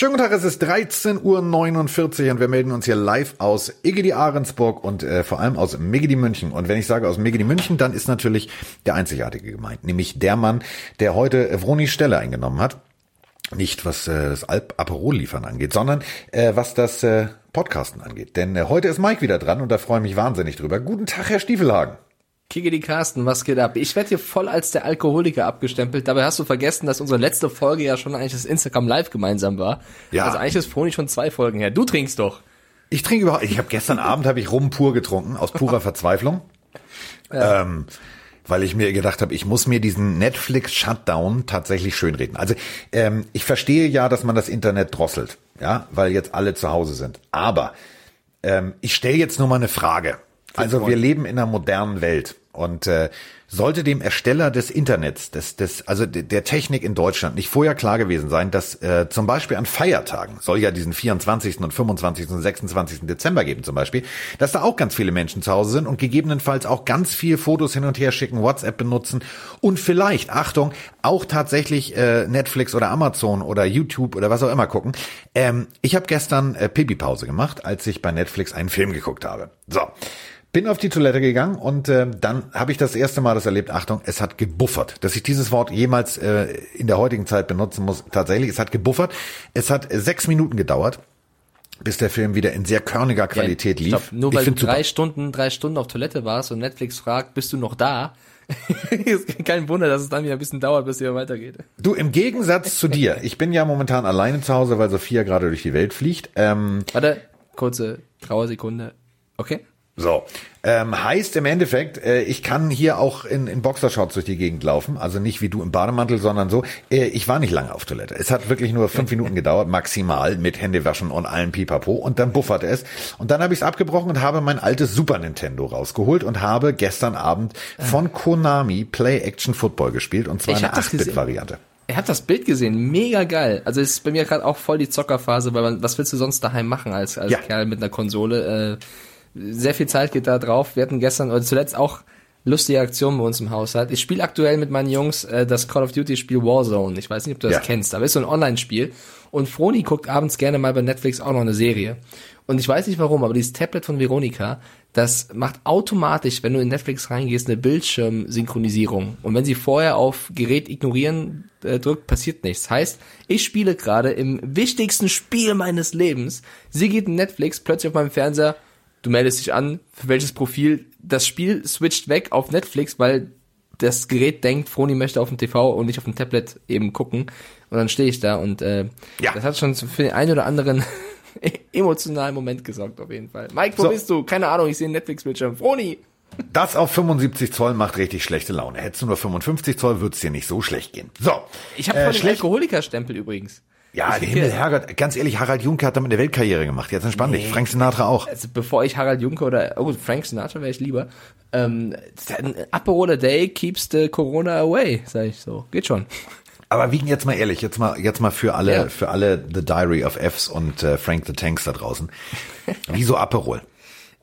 Schönen guten Tag, es ist 13.49 Uhr und wir melden uns hier live aus Igedi Ahrensburg und äh, vor allem aus Megidi München. Und wenn ich sage aus Megidi München, dann ist natürlich der Einzigartige gemeint, nämlich der Mann, der heute Vronis Stelle eingenommen hat. Nicht was äh, das Alp Aperol liefern angeht, sondern äh, was das äh, Podcasten angeht. Denn äh, heute ist Mike wieder dran und da freue ich mich wahnsinnig drüber. Guten Tag, Herr Stiefelhagen. Kicke die Carsten, was geht ab? Ich werde hier voll als der Alkoholiker abgestempelt. Dabei hast du vergessen, dass unsere letzte Folge ja schon eigentlich das Instagram Live gemeinsam war. Ja. Also eigentlich ist Froni schon zwei Folgen her. Du trinkst doch. Ich trinke überhaupt. Ich habe gestern Abend habe ich Rum pur getrunken aus purer Verzweiflung, ja. ähm, weil ich mir gedacht habe, ich muss mir diesen Netflix Shutdown tatsächlich schönreden. Also ähm, ich verstehe ja, dass man das Internet drosselt, ja, weil jetzt alle zu Hause sind. Aber ähm, ich stelle jetzt nur mal eine Frage. Also wir leben in einer modernen Welt. Und äh, sollte dem Ersteller des Internets, des, des, also der Technik in Deutschland nicht vorher klar gewesen sein, dass äh, zum Beispiel an Feiertagen, soll ja diesen 24. und 25. und 26. Dezember geben zum Beispiel, dass da auch ganz viele Menschen zu Hause sind und gegebenenfalls auch ganz viel Fotos hin und her schicken, WhatsApp benutzen und vielleicht, Achtung, auch tatsächlich äh, Netflix oder Amazon oder YouTube oder was auch immer gucken. Ähm, ich habe gestern äh, Pipi-Pause gemacht, als ich bei Netflix einen Film geguckt habe. So. Bin auf die Toilette gegangen und äh, dann habe ich das erste Mal das erlebt, Achtung, es hat gebuffert. Dass ich dieses Wort jemals äh, in der heutigen Zeit benutzen muss, tatsächlich, es hat gebuffert. Es hat sechs Minuten gedauert, bis der Film wieder in sehr körniger Qualität ja, lief. Stopp, nur weil du drei super. Stunden, drei Stunden auf Toilette warst und Netflix fragt, bist du noch da? kein Wunder, dass es dann wieder ein bisschen dauert, bis es wieder weitergeht. Du, im Gegensatz zu dir, ich bin ja momentan alleine zu Hause, weil Sophia gerade durch die Welt fliegt. Ähm, Warte, kurze Trauersekunde. Okay. So, ähm, heißt im Endeffekt, äh, ich kann hier auch in, in Boxershorts durch die Gegend laufen, also nicht wie du im Bademantel, sondern so. Äh, ich war nicht lange auf Toilette. Es hat wirklich nur fünf Minuten gedauert, maximal mit Händewaschen und allem Pipapo und dann bufferte es. Und dann habe ich es abgebrochen und habe mein altes Super Nintendo rausgeholt und habe gestern Abend von Konami Play Action Football gespielt und zwar eine 8-Bit-Variante. Ich habe das Bild gesehen, mega geil. Also ist bei mir gerade auch voll die Zockerphase, weil man, was willst du sonst daheim machen als, als ja. Kerl mit einer Konsole? Äh, sehr viel Zeit geht da drauf. Wir hatten gestern oder zuletzt auch lustige Aktionen bei uns im Haushalt. Ich spiele aktuell mit meinen Jungs äh, das Call of Duty Spiel Warzone. Ich weiß nicht, ob du das ja. kennst, aber ist so ein Online-Spiel. Und Froni guckt abends gerne mal bei Netflix auch noch eine Serie. Und ich weiß nicht warum, aber dieses Tablet von Veronika, das macht automatisch, wenn du in Netflix reingehst, eine Bildschirmsynchronisierung. Und wenn sie vorher auf Gerät ignorieren äh, drückt, passiert nichts. Heißt, ich spiele gerade im wichtigsten Spiel meines Lebens. Sie geht in Netflix, plötzlich auf meinem Fernseher, du meldest dich an, für welches Profil. Das Spiel switcht weg auf Netflix, weil das Gerät denkt, Froni möchte auf dem TV und nicht auf dem Tablet eben gucken. Und dann stehe ich da und äh, ja. das hat schon für den einen oder anderen emotionalen Moment gesorgt, auf jeden Fall. Mike, wo so. bist du? Keine Ahnung, ich sehe einen Netflix-Bildschirm. Froni! Das auf 75 Zoll macht richtig schlechte Laune. Hättest du nur 55 Zoll, würde es dir nicht so schlecht gehen. So. Ich habe äh, voll den Alkoholikerstempel übrigens. Ja, der Himmel, Herrgott, ganz ehrlich, Harald Junke hat damit eine Weltkarriere gemacht. Jetzt entspann nee. dich. Frank Sinatra auch. Also bevor ich Harald Junke oder, oh, Frank Sinatra wäre ich lieber. Ähm, Aperol a day keeps the Corona away, sag ich so. Geht schon. Aber wiegen jetzt mal ehrlich, jetzt mal, jetzt mal für alle, ja. für alle The Diary of Fs und äh, Frank the Tanks da draußen. Wieso Aperol?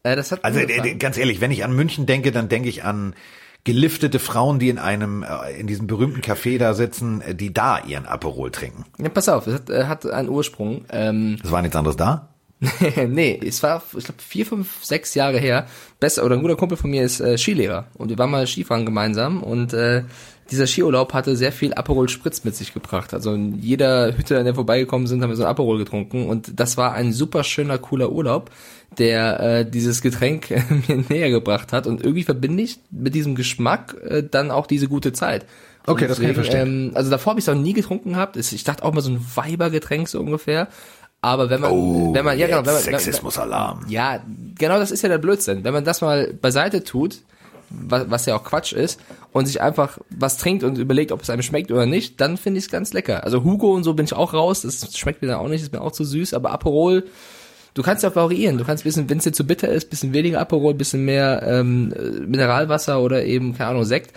Äh, das hat also äh, ganz ehrlich, wenn ich an München denke, dann denke ich an geliftete Frauen, die in einem, äh, in diesem berühmten Café da sitzen, äh, die da ihren Aperol trinken. Ja, pass auf, es hat, äh, hat einen Ursprung. Ähm, das war nichts anderes da? nee, es war, ich glaube, vier, fünf, sechs Jahre her. Besser, oder ein guter Kumpel von mir ist äh, Skilehrer und wir waren mal Skifahren gemeinsam und äh, dieser Skiurlaub hatte sehr viel Aperol Spritz mit sich gebracht. Also in jeder Hütte, an der vorbeigekommen sind, haben wir so ein Aperol getrunken und das war ein super schöner, cooler Urlaub der äh, dieses Getränk mir näher gebracht hat. Und irgendwie verbinde ich mit diesem Geschmack äh, dann auch diese gute Zeit. Okay, deswegen, das kann ich verstehen. Ähm, also davor habe ich es auch nie getrunken gehabt. Ich dachte auch mal so ein Weibergetränk so ungefähr. Aber wenn man, oh, wenn man, ja genau, wenn man, Sexismus-Alarm. Ja, genau, das ist ja der Blödsinn. Wenn man das mal beiseite tut, was, was ja auch Quatsch ist, und sich einfach was trinkt und überlegt, ob es einem schmeckt oder nicht, dann finde ich es ganz lecker. Also Hugo und so bin ich auch raus, das schmeckt mir dann auch nicht, ist mir auch zu süß, aber Aperol Du kannst ja variieren. Du kannst ein bisschen, wenn es dir zu bitter ist, bisschen weniger Aperol, bisschen mehr ähm, Mineralwasser oder eben, keine Ahnung, Sekt.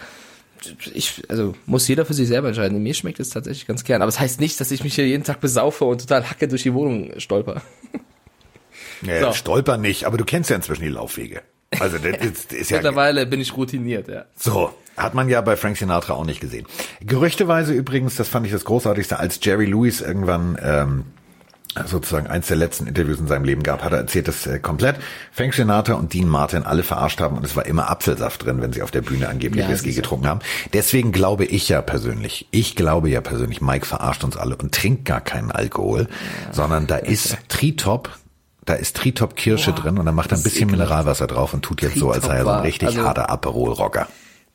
Ich, also muss jeder für sich selber entscheiden. Mir schmeckt es tatsächlich ganz gern. Aber es das heißt nicht, dass ich mich hier jeden Tag besaufe und total hacke durch die Wohnung stolper. Ja, so. Stolper nicht, aber du kennst ja inzwischen die Laufwege. Also das ist, ist ja Mittlerweile bin ich routiniert, ja. So, hat man ja bei Frank Sinatra auch nicht gesehen. Gerüchteweise übrigens, das fand ich das Großartigste, als Jerry Lewis irgendwann ähm, sozusagen eins der letzten Interviews in seinem Leben gab, hat er erzählt, dass äh, komplett Frank Sinatra und Dean Martin alle verarscht haben und es war immer Apfelsaft drin, wenn sie auf der Bühne angeblich ja, Whisky getrunken haben. Deswegen glaube ich ja persönlich, ich glaube ja persönlich, Mike verarscht uns alle und trinkt gar keinen Alkohol, ja. sondern da ist Tritop, da ist Tritop Kirsche Boah, drin und dann macht er ein bisschen Mineralwasser drauf und tut jetzt Tritop so, als sei er so ein richtig also, harter Aperol-Rocker.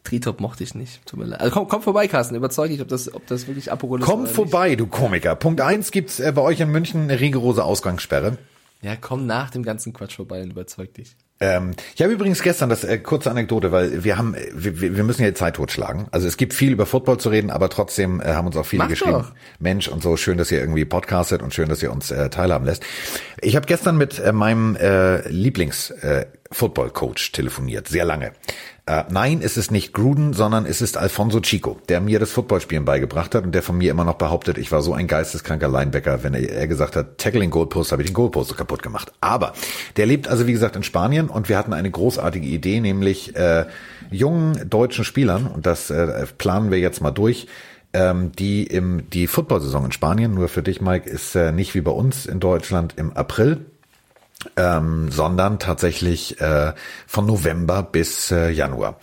Tritop mochte ich nicht. Tut mir leid. Also komm, komm vorbei, Carsten. Überzeug dich, ob das, ob das wirklich Aperol ist. Komm vorbei, nicht. du Komiker. Punkt eins gibt's äh, bei euch in München eine rigorose Ausgangssperre. Ja, komm nach dem ganzen Quatsch vorbei und überzeug dich. Ähm, ich habe übrigens gestern das äh, kurze Anekdote, weil wir haben, äh, wir, wir müssen ja die Zeit totschlagen. Also es gibt viel über Football zu reden, aber trotzdem äh, haben uns auch viele Mach geschrieben. Doch. Mensch und so schön, dass ihr irgendwie podcastet und schön, dass ihr uns äh, teilhaben lässt. Ich habe gestern mit äh, meinem äh, Lieblings äh, Football Coach telefoniert, sehr lange. Äh, nein, es ist nicht Gruden, sondern es ist Alfonso Chico, der mir das Footballspielen beigebracht hat und der von mir immer noch behauptet, ich war so ein geisteskranker Linebacker, wenn er, er gesagt hat, Tackling Goalpost, habe ich den Goalpost so kaputt gemacht. Aber der lebt also wie gesagt in Spanien und wir hatten eine großartige Idee, nämlich äh, jungen deutschen Spielern und das äh, planen wir jetzt mal durch ähm, die im die Football-Saison in Spanien, nur für dich, Mike, ist äh, nicht wie bei uns in Deutschland im April, ähm, sondern tatsächlich äh, von November bis äh, Januar.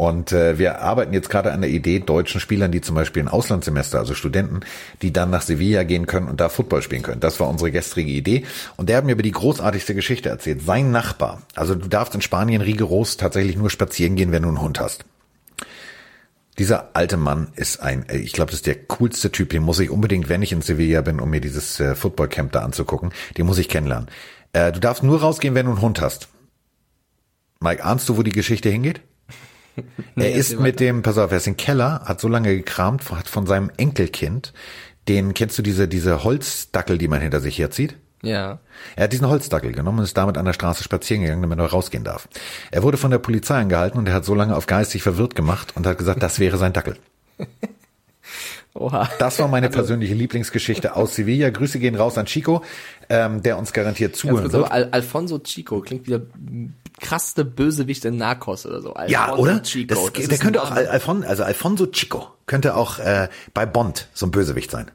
Und äh, wir arbeiten jetzt gerade an der Idee, deutschen Spielern, die zum Beispiel ein Auslandssemester, also Studenten, die dann nach Sevilla gehen können und da Football spielen können. Das war unsere gestrige Idee. Und der hat mir über die großartigste Geschichte erzählt. Sein Nachbar, also du darfst in Spanien rigoros tatsächlich nur spazieren gehen, wenn du einen Hund hast. Dieser alte Mann ist ein, äh, ich glaube, das ist der coolste Typ, den muss ich unbedingt, wenn ich in Sevilla bin, um mir dieses äh, Footballcamp da anzugucken, den muss ich kennenlernen. Äh, du darfst nur rausgehen, wenn du einen Hund hast. Mike, ahnst du, wo die Geschichte hingeht? nee, er ist mit dem, pass auf, er ist im Keller, hat so lange gekramt, hat von seinem Enkelkind, den, kennst du diese, diese Holzdackel, die man hinter sich herzieht? Ja. Er hat diesen Holzdackel genommen und ist damit an der Straße spazieren gegangen, damit er rausgehen darf. Er wurde von der Polizei angehalten und er hat so lange auf geistig verwirrt gemacht und hat gesagt, das wäre sein Dackel. Oha. Das war meine also, persönliche Lieblingsgeschichte aus Sevilla. Grüße gehen raus an Chico, ähm, der uns garantiert zuhören ja, wird. Al Alfonso Chico klingt wieder krasseste Bösewicht in Narcos oder so. Alfonso ja, oder? Chico. Das, das der könnte auch Alfon, also Alfonso Chico könnte auch äh, bei Bond so ein Bösewicht sein.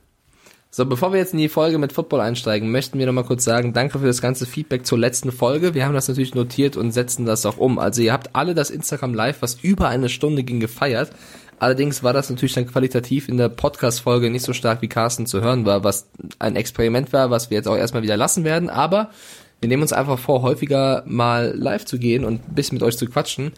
So, bevor wir jetzt in die Folge mit Football einsteigen, möchten wir noch mal kurz sagen, danke für das ganze Feedback zur letzten Folge. Wir haben das natürlich notiert und setzen das auch um. Also ihr habt alle das Instagram Live, was über eine Stunde ging, gefeiert. Allerdings war das natürlich dann qualitativ in der Podcast-Folge nicht so stark wie Carsten zu hören war, was ein Experiment war, was wir jetzt auch erstmal wieder lassen werden. Aber wir nehmen uns einfach vor, häufiger mal live zu gehen und ein bisschen mit euch zu quatschen.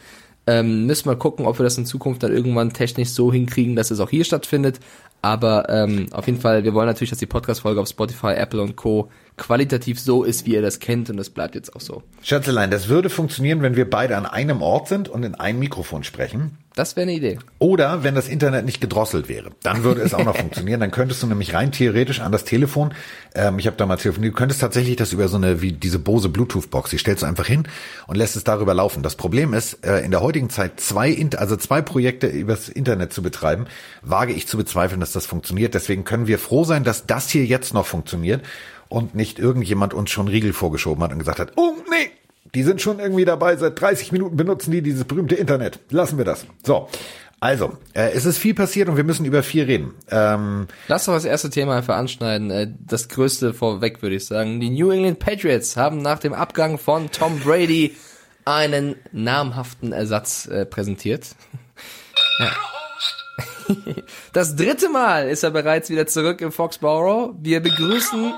Ähm, müssen wir gucken, ob wir das in Zukunft dann irgendwann technisch so hinkriegen, dass es auch hier stattfindet. Aber ähm, auf jeden Fall, wir wollen natürlich, dass die Podcast-Folge auf Spotify, Apple und Co. qualitativ so ist, wie ihr das kennt und das bleibt jetzt auch so. Schätzelein, das würde funktionieren, wenn wir beide an einem Ort sind und in einem Mikrofon sprechen. Das wäre eine Idee. Oder wenn das Internet nicht gedrosselt wäre, dann würde es auch noch funktionieren. Dann könntest du nämlich rein theoretisch an das Telefon, ähm, ich habe damals telefoniert, du könntest tatsächlich das über so eine wie diese Bose Bluetooth-Box, die stellst du einfach hin und lässt es darüber laufen. Das Problem ist, äh, in der heutigen Zeit zwei, also zwei Projekte übers Internet zu betreiben, wage ich zu bezweifeln, dass das funktioniert. Deswegen können wir froh sein, dass das hier jetzt noch funktioniert und nicht irgendjemand uns schon Riegel vorgeschoben hat und gesagt hat, oh nee, die sind schon irgendwie dabei, seit 30 Minuten benutzen die dieses berühmte Internet. Lassen wir das. So. Also, äh, es ist viel passiert und wir müssen über viel reden. Ähm, Lass doch das erste Thema einfach anschneiden. Äh, das größte vorweg, würde ich sagen. Die New England Patriots haben nach dem Abgang von Tom Brady einen namhaften Ersatz äh, präsentiert. ja. Das dritte Mal ist er bereits wieder zurück im Foxborough. Wir begrüßen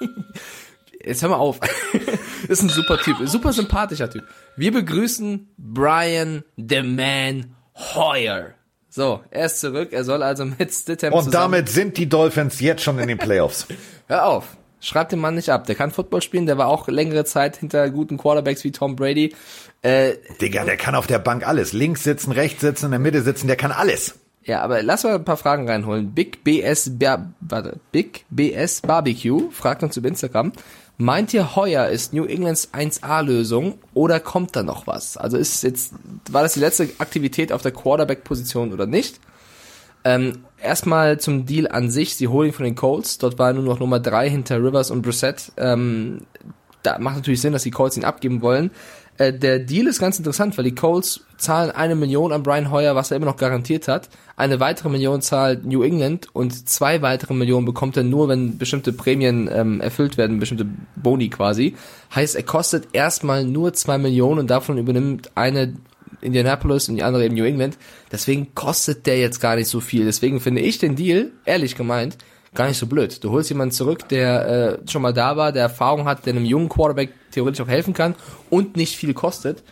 jetzt hör mal auf. ist ein super Typ, super sympathischer Typ. Wir begrüßen Brian the Man Hoyer. So, er ist zurück. Er soll also mit Stidham Und damit sind die Dolphins jetzt schon in den Playoffs. hör auf. Schreib den Mann nicht ab. Der kann Football spielen. Der war auch längere Zeit hinter guten Quarterbacks wie Tom Brady. Äh, Digga, der kann auf der Bank alles. Links sitzen, rechts sitzen, in der Mitte sitzen. Der kann alles. Ja, aber lass mal ein paar Fragen reinholen. Big BS, warte, Big BS Barbecue fragt uns über Instagram. Meint ihr, Heuer ist New Englands 1A-Lösung oder kommt da noch was? Also ist jetzt, war das die letzte Aktivität auf der Quarterback-Position oder nicht? Ähm, erstmal zum Deal an sich. Sie holen ihn von den Colts. Dort war nur noch Nummer drei hinter Rivers und Brissett. Ähm, da macht natürlich Sinn, dass die Colts ihn abgeben wollen. Äh, der Deal ist ganz interessant, weil die Colts zahlen eine Million an Brian Hoyer, was er immer noch garantiert hat. Eine weitere Million zahlt New England und zwei weitere Millionen bekommt er nur, wenn bestimmte Prämien ähm, erfüllt werden, bestimmte Boni quasi. Heißt, er kostet erstmal nur zwei Millionen und davon übernimmt eine Indianapolis und die andere eben New England. Deswegen kostet der jetzt gar nicht so viel. Deswegen finde ich den Deal, ehrlich gemeint, gar nicht so blöd. Du holst jemanden zurück, der äh, schon mal da war, der Erfahrung hat, der einem jungen Quarterback theoretisch auch helfen kann und nicht viel kostet.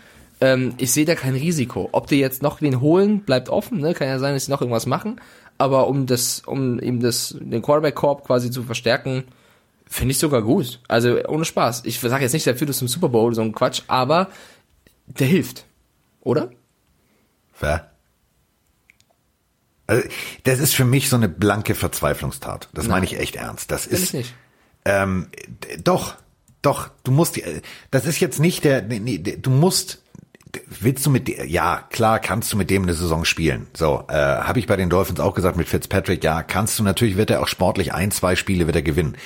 Ähm, ich sehe da kein Risiko. Ob die jetzt noch wen holen, bleibt offen. Ne? Kann ja sein, dass sie noch irgendwas machen. Aber um das, um eben das, den Quarterback-Korb quasi zu verstärken, finde ich sogar gut. Also ohne Spaß. Ich sage jetzt nicht, der führt uns zum Super Bowl, so ein Quatsch, aber der hilft. Oder? Fair. Also, das ist für mich so eine blanke Verzweiflungstat. Das Nein. meine ich echt ernst. Das ist. nicht. Ähm, doch, doch. Du musst. Das ist jetzt nicht der. Nee, du musst. Willst du mit ja klar kannst du mit dem eine Saison spielen. So äh, habe ich bei den Dolphins auch gesagt mit Fitzpatrick. Ja kannst du natürlich wird er auch sportlich ein zwei Spiele wird er gewinnen.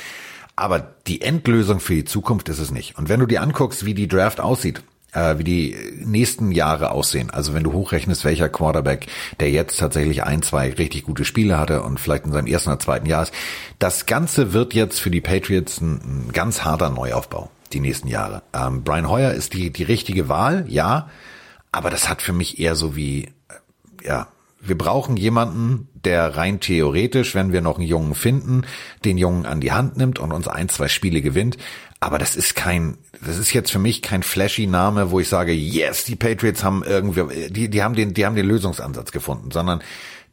Aber die Endlösung für die Zukunft ist es nicht. Und wenn du dir anguckst, wie die Draft aussieht, äh, wie die nächsten Jahre aussehen. Also wenn du hochrechnest, welcher Quarterback, der jetzt tatsächlich ein, zwei richtig gute Spiele hatte und vielleicht in seinem ersten oder zweiten Jahr ist, das Ganze wird jetzt für die Patriots ein, ein ganz harter Neuaufbau die nächsten Jahre. Ähm, Brian Hoyer ist die, die richtige Wahl, ja, aber das hat für mich eher so wie, äh, ja, wir brauchen jemanden, der rein theoretisch, wenn wir noch einen Jungen finden, den Jungen an die Hand nimmt und uns ein, zwei Spiele gewinnt. Aber das ist kein, das ist jetzt für mich kein flashy Name, wo ich sage, yes, die Patriots haben irgendwie, die, die haben den, die haben den Lösungsansatz gefunden, sondern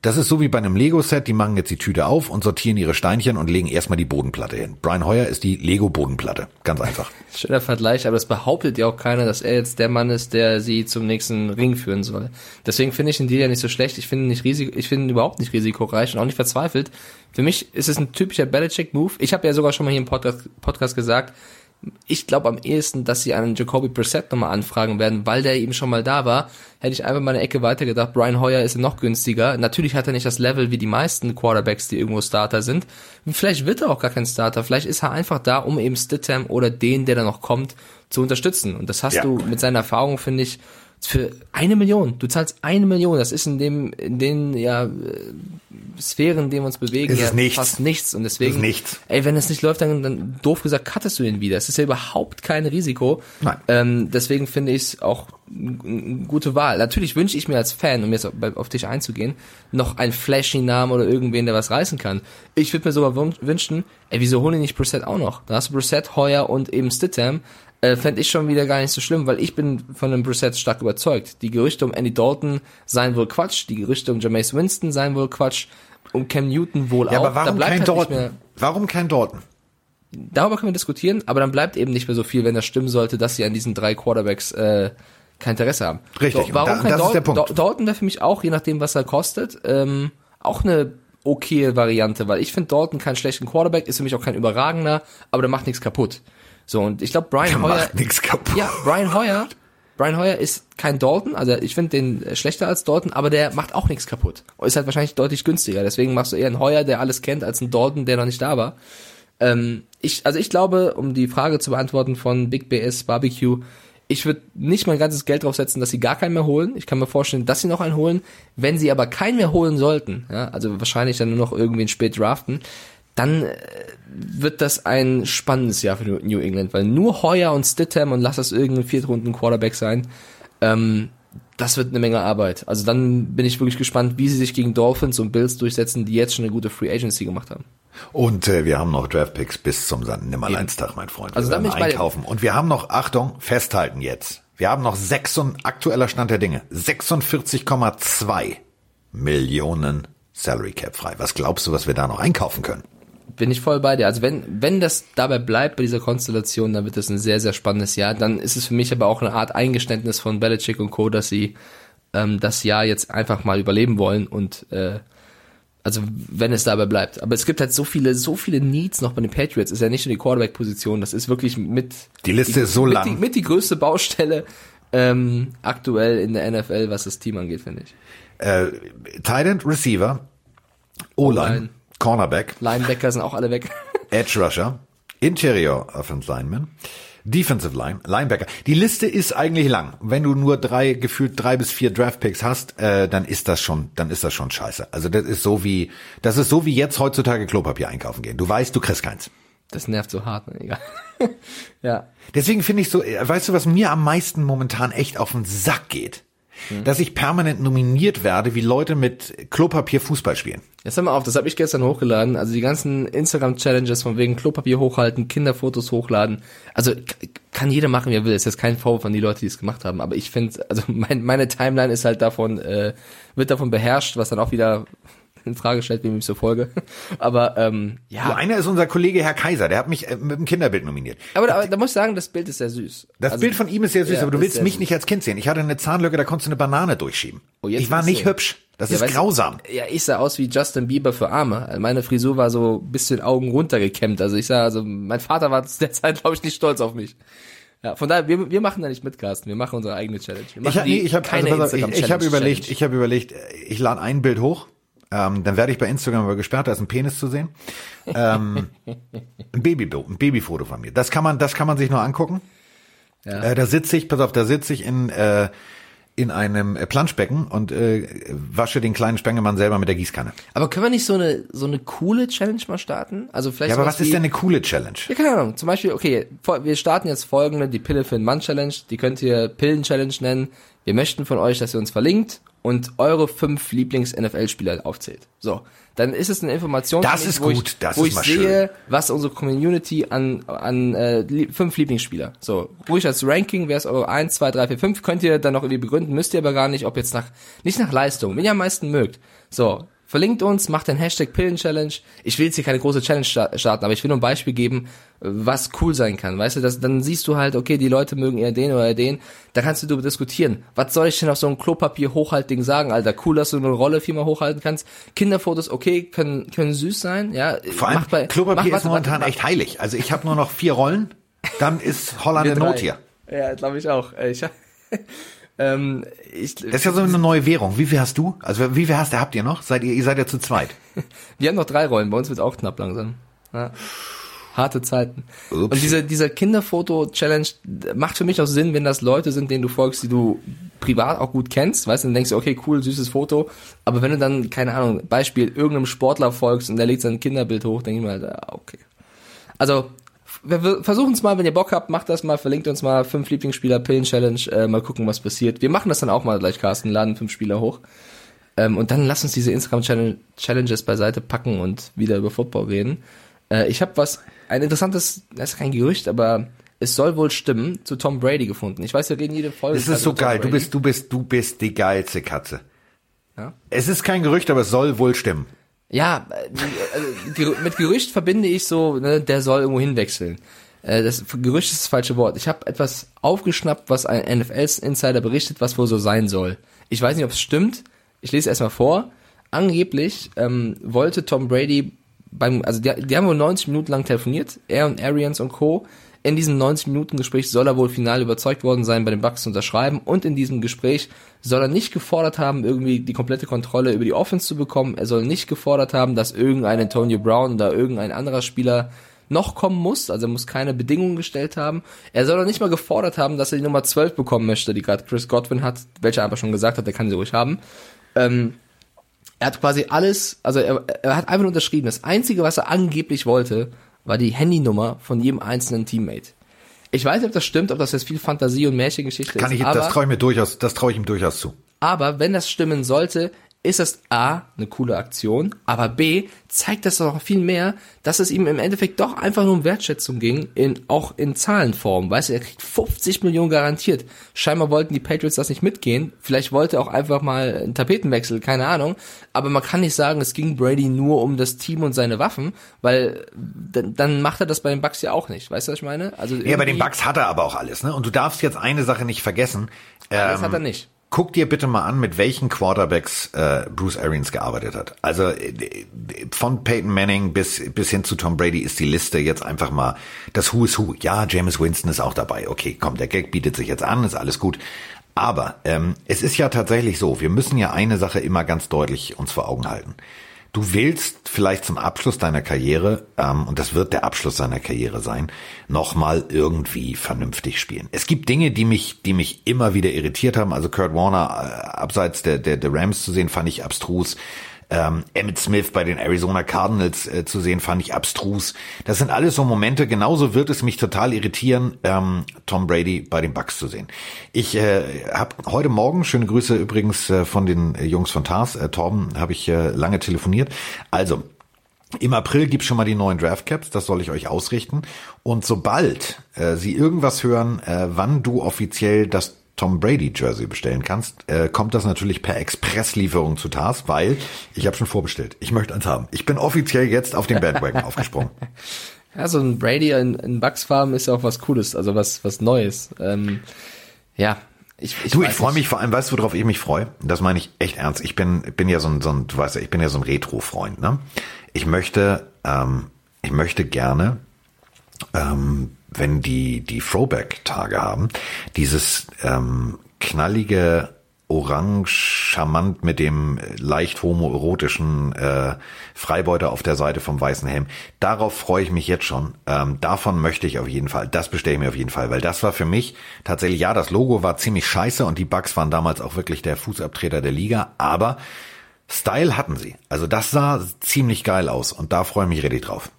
das ist so wie bei einem Lego-Set, die machen jetzt die Tüte auf und sortieren ihre Steinchen und legen erstmal die Bodenplatte hin. Brian Hoyer ist die Lego-Bodenplatte. Ganz einfach. Schöner Vergleich, aber es behauptet ja auch keiner, dass er jetzt der Mann ist, der sie zum nächsten Ring führen soll. Deswegen finde ich den Deal ja nicht so schlecht. Ich finde nicht risiko, ich finde ihn überhaupt nicht risikoreich und auch nicht verzweifelt. Für mich ist es ein typischer Belichick-Move. Ich habe ja sogar schon mal hier im Podcast, Podcast gesagt, ich glaube am ehesten, dass sie einen Jacoby Brissett nochmal anfragen werden, weil der eben schon mal da war. Hätte ich einfach mal eine Ecke weiter gedacht, Brian Hoyer ist noch günstiger. Natürlich hat er nicht das Level wie die meisten Quarterbacks, die irgendwo Starter sind. Vielleicht wird er auch gar kein Starter. Vielleicht ist er einfach da, um eben Stidham oder den, der da noch kommt, zu unterstützen. Und das hast ja. du mit seiner Erfahrung, finde ich, für eine Million. Du zahlst eine Million. Das ist in dem, in den ja Sphären, in denen wir uns bewegen, ja nichts. fast nichts. Und deswegen, ist nichts. ey, wenn es nicht läuft, dann, dann doof gesagt, cuttest du ihn wieder. Es ist ja überhaupt kein Risiko. Nein. Ähm, deswegen finde ich es auch eine gute Wahl. Natürlich wünsche ich mir als Fan, um jetzt auf, auf dich einzugehen, noch einen flashy Namen oder irgendwen, der was reißen kann. Ich würde mir sogar wünschen, ey, wieso holen die nicht Brissett auch noch? Da hast du Brissett, Heuer und eben Stidham äh, fände ich schon wieder gar nicht so schlimm, weil ich bin von dem Brissett stark überzeugt. Die Gerüchte um Andy Dalton seien wohl Quatsch, die Gerüchte um Jameis Winston seien wohl Quatsch, um Cam Newton wohl ja, auch. Aber warum kein halt Dalton? Warum kein Dalton? Darüber können wir diskutieren, aber dann bleibt eben nicht mehr so viel, wenn das stimmen sollte, dass sie an diesen drei Quarterbacks äh, kein Interesse haben. Richtig. So, warum da, kein Dalton? Dalton wäre für mich auch, je nachdem, was er kostet, ähm, auch eine okaye Variante, weil ich finde Dalton keinen schlechten Quarterback, ist für mich auch kein überragender, aber der macht nichts kaputt. So, und ich glaube, Brian der Hoyer. Macht nichts kaputt. Ja, Brian Hoyer. Brian Hoyer ist kein Dalton, also ich finde den schlechter als Dalton, aber der macht auch nichts kaputt. Und ist halt wahrscheinlich deutlich günstiger. Deswegen machst du eher einen Hoyer, der alles kennt, als einen Dalton, der noch nicht da war. Ähm, ich, also ich glaube, um die Frage zu beantworten von Big BS Barbecue, ich würde nicht mein ganzes Geld drauf setzen, dass sie gar keinen mehr holen. Ich kann mir vorstellen, dass sie noch einen holen. Wenn sie aber keinen mehr holen sollten, ja, also wahrscheinlich dann nur noch irgendwie spät draften, dann äh, wird das ein spannendes Jahr für New England, weil nur Hoyer und Stidham und lass das irgendein Viertrunden Quarterback sein, ähm, das wird eine Menge Arbeit. Also dann bin ich wirklich gespannt, wie sie sich gegen Dolphins und Bills durchsetzen, die jetzt schon eine gute Free Agency gemacht haben. Und äh, wir haben noch Draft Picks bis zum Nimmerleinstag, mein Freund. Wir also dann bin ich einkaufen. Und wir haben noch, Achtung, festhalten jetzt. Wir haben noch 6, aktueller Stand der Dinge, 46,2 Millionen Salary Cap frei. Was glaubst du, was wir da noch einkaufen können? Bin ich voll bei dir. Also wenn, wenn das dabei bleibt bei dieser Konstellation, dann wird das ein sehr, sehr spannendes Jahr. Dann ist es für mich aber auch eine Art Eingeständnis von Belichick und Co., dass sie ähm, das Jahr jetzt einfach mal überleben wollen und äh, also wenn es dabei bleibt. Aber es gibt halt so viele, so viele Needs noch bei den Patriots. Ist ja nicht nur die Quarterback-Position, das ist wirklich mit die Liste die, ist so lang. Die, mit die größte Baustelle ähm, aktuell in der NFL, was das Team angeht, finde ich. Äh, Tight End Receiver, O-Line. Cornerback. Linebacker sind auch alle weg. Edge Rusher. Interior Offense Lineman. Defensive Line, Linebacker. Die Liste ist eigentlich lang. Wenn du nur drei, gefühlt drei bis vier Draftpicks hast, äh, dann ist das schon, dann ist das schon scheiße. Also das ist so wie, das ist so wie jetzt heutzutage Klopapier einkaufen gehen. Du weißt, du kriegst keins. Das nervt so hart, ne? egal. ja. Deswegen finde ich so, äh, weißt du, was mir am meisten momentan echt auf den Sack geht? Mhm. Dass ich permanent nominiert werde, wie Leute mit Klopapier Fußball spielen. Jetzt hör mal auf, das habe ich gestern hochgeladen. Also die ganzen Instagram-Challenges von wegen Klopapier hochhalten, Kinderfotos hochladen. Also kann jeder machen, wie er will. Es ist jetzt kein Vorwurf an die Leute, die es gemacht haben. Aber ich finde, also mein, meine Timeline ist halt davon, äh, wird davon beherrscht, was dann auch wieder in Frage stellt, wem ich so folge. Aber ähm, ja. So einer ist unser Kollege Herr Kaiser, der hat mich äh, mit dem Kinderbild nominiert. Aber, aber da muss ich sagen, das Bild ist sehr süß. Das also, Bild von ihm ist sehr süß, ja, aber du willst mich süß. nicht als Kind sehen. Ich hatte eine Zahnlücke, da konntest du eine Banane durchschieben. Oh, ich war nicht hübsch. Das ja, ist grausam. Ja, ich sah aus wie Justin Bieber für Arme. Also meine Frisur war so bis zu den Augen runtergekämmt. Also ich sah, also mein Vater war zu der Zeit, glaube ich, nicht stolz auf mich. Ja, von daher, wir, wir machen da nicht mit, Carsten. Wir machen unsere eigene Challenge. Wir ich habe ich hab, also, ich, ich hab überlegt, ich habe überlegt, ich lade ein Bild hoch ähm, dann werde ich bei Instagram aber gesperrt, da ist ein Penis zu sehen. Ähm, ein Babybild, ein Babyfoto von mir. Das kann man, das kann man sich nur angucken. Ja. Äh, da sitze ich, pass auf, da sitze ich in äh, in einem äh, Planschbecken und äh, wasche den kleinen Spengemann selber mit der Gießkanne. Aber können wir nicht so eine so eine coole Challenge mal starten? Also vielleicht. Ja, aber was ist denn eine coole Challenge? Ja, keine Ahnung. Zum Beispiel, okay, wir starten jetzt folgende, die Pille für den Mann Challenge. Die könnt ihr Pillen Challenge nennen. Wir möchten von euch, dass ihr uns verlinkt und eure fünf Lieblings-NFL-Spieler aufzählt. So, dann ist es eine Information, das ist wo gut, ich, das wo ist ich sehe, schön. was unsere Community an an äh, fünf Lieblingsspieler. So, ruhig als Ranking, wer ist eure eins, zwei, drei, vier, fünf, könnt ihr dann noch irgendwie begründen, müsst ihr aber gar nicht, ob jetzt nach nicht nach Leistung, wenn ihr am meisten mögt. So, Verlinkt uns, macht den Hashtag Pillen-Challenge. Ich will jetzt hier keine große Challenge starten, aber ich will nur ein Beispiel geben, was cool sein kann. Weißt du, das, dann siehst du halt, okay, die Leute mögen eher den oder den. Da kannst du darüber diskutieren. Was soll ich denn auf so einem Klopapier hochhaltigen sagen, Alter? Cool, dass du eine Rolle viermal hochhalten kannst. Kinderfotos, okay, können, können süß sein, ja. Vor allem, bei, Klopapier mach, ist momentan echt heilig. Also ich habe nur noch vier Rollen, dann ist Holland in Not hier. Ja, glaube ich auch. Ich, ähm, ich, das ist ja so eine neue Währung. Wie viel hast du? Also wie viel hast du, habt ihr noch? Seid ihr, ihr seid ja zu zweit. Wir haben noch drei Rollen, bei uns wird auch knapp langsam. Ja. Harte Zeiten. Ups. Und diese, dieser Kinderfoto-Challenge macht für mich auch Sinn, wenn das Leute sind, denen du folgst, die du privat auch gut kennst, weißt du, dann denkst du, okay, cool, süßes Foto. Aber wenn du dann, keine Ahnung, Beispiel, irgendeinem Sportler folgst und der legt sein Kinderbild hoch, denke ich mir halt, okay. Also wir versuchen es mal, wenn ihr Bock habt, macht das mal, verlinkt uns mal fünf Lieblingsspieler Pillen Challenge, äh, mal gucken, was passiert. Wir machen das dann auch mal gleich, Carsten, laden fünf Spieler hoch. Ähm, und dann lass uns diese Instagram Challenges beiseite packen und wieder über Football reden. Äh, ich habe was, ein interessantes, das ist kein Gerücht, aber es soll wohl stimmen, zu Tom Brady gefunden. Ich weiß, wir reden jede Folge. Das ist so geil. Du bist, du bist, du bist die geilste Katze. Ja? Es ist kein Gerücht, aber es soll wohl stimmen. Ja, also, mit Gerücht verbinde ich so, ne, der soll irgendwo hinwechseln. Äh, das Gerücht ist das falsche Wort. Ich habe etwas aufgeschnappt, was ein NFL-Insider berichtet, was wohl so sein soll. Ich weiß nicht, ob es stimmt. Ich lese erstmal vor. Angeblich ähm, wollte Tom Brady beim, also die, die haben wohl 90 Minuten lang telefoniert, er und Arians und Co. In diesem 90-Minuten-Gespräch soll er wohl final überzeugt worden sein, bei den Bucks zu unterschreiben. Und in diesem Gespräch soll er nicht gefordert haben, irgendwie die komplette Kontrolle über die Offense zu bekommen. Er soll nicht gefordert haben, dass irgendein Antonio Brown oder irgendein anderer Spieler noch kommen muss, also er muss keine Bedingungen gestellt haben. Er soll auch nicht mal gefordert haben, dass er die Nummer 12 bekommen möchte, die gerade Chris Godwin hat, welcher aber schon gesagt hat, er kann sie ruhig haben. Ähm, er hat quasi alles, also er, er hat einfach nur unterschrieben. Das Einzige, was er angeblich wollte, war die Handynummer von jedem einzelnen Teammate. Ich weiß nicht, ob das stimmt, ob das jetzt viel Fantasie und Märchengeschichte Kann ist. Ich, das traue ich mir durchaus, das traue ich ihm durchaus zu. Aber wenn das stimmen sollte, ist das A, eine coole Aktion, aber B, zeigt das doch viel mehr, dass es ihm im Endeffekt doch einfach nur um Wertschätzung ging, in, auch in Zahlenform. Weißt du, er kriegt 50 Millionen garantiert. Scheinbar wollten die Patriots das nicht mitgehen. Vielleicht wollte er auch einfach mal einen Tapetenwechsel, keine Ahnung. Aber man kann nicht sagen, es ging Brady nur um das Team und seine Waffen, weil dann, dann macht er das bei den Bucks ja auch nicht. Weißt du, was ich meine? Also ja, bei den Bucks hat er aber auch alles, ne? Und du darfst jetzt eine Sache nicht vergessen. Das ähm, hat er nicht guck dir bitte mal an, mit welchen Quarterbacks äh, Bruce Arians gearbeitet hat. Also äh, von Peyton Manning bis bis hin zu Tom Brady ist die Liste jetzt einfach mal das Who is Who. Ja, James Winston ist auch dabei. Okay, komm, der Gag bietet sich jetzt an, ist alles gut. Aber ähm, es ist ja tatsächlich so, wir müssen ja eine Sache immer ganz deutlich uns vor Augen halten. Du willst vielleicht zum Abschluss deiner Karriere, ähm, und das wird der Abschluss seiner Karriere sein, nochmal irgendwie vernünftig spielen. Es gibt Dinge, die mich, die mich immer wieder irritiert haben. Also Kurt Warner äh, abseits der, der, der Rams zu sehen, fand ich abstrus ähm, Emmett Smith bei den Arizona Cardinals äh, zu sehen, fand ich abstrus. Das sind alles so Momente. Genauso wird es mich total irritieren, ähm, Tom Brady bei den Bucks zu sehen. Ich äh, habe heute Morgen, schöne Grüße übrigens äh, von den Jungs von Tars, äh, Torben, habe ich äh, lange telefoniert. Also, im April gibt's schon mal die neuen Draft Caps, das soll ich euch ausrichten. Und sobald äh, Sie irgendwas hören, äh, wann du offiziell das Tom Brady Jersey bestellen kannst, äh, kommt das natürlich per Expresslieferung zu Tars, weil ich habe schon vorbestellt. Ich möchte eins haben. Ich bin offiziell jetzt auf den Bandwagon aufgesprungen. Ja, so ein Brady in, in Bucks Farm ist ja auch was Cooles, also was was Neues. Ähm, ja, ich, ich du, ich freue mich vor allem, weißt du, worauf ich mich freue? Das meine ich echt ernst. Ich bin, bin ja so ein, so ein, du weißt ja, ich bin ja so ein Retro-Freund. Ne? Ich möchte, ähm, ich möchte gerne ähm, wenn die die Throwback-Tage haben, dieses ähm, knallige Orange charmant mit dem leicht homoerotischen äh, Freibeuter auf der Seite vom weißen Helm. Darauf freue ich mich jetzt schon. Ähm, davon möchte ich auf jeden Fall. Das bestelle ich mir auf jeden Fall, weil das war für mich tatsächlich, ja, das Logo war ziemlich scheiße und die Bugs waren damals auch wirklich der Fußabtreter der Liga, aber Style hatten sie. Also das sah ziemlich geil aus und da freue ich mich richtig drauf.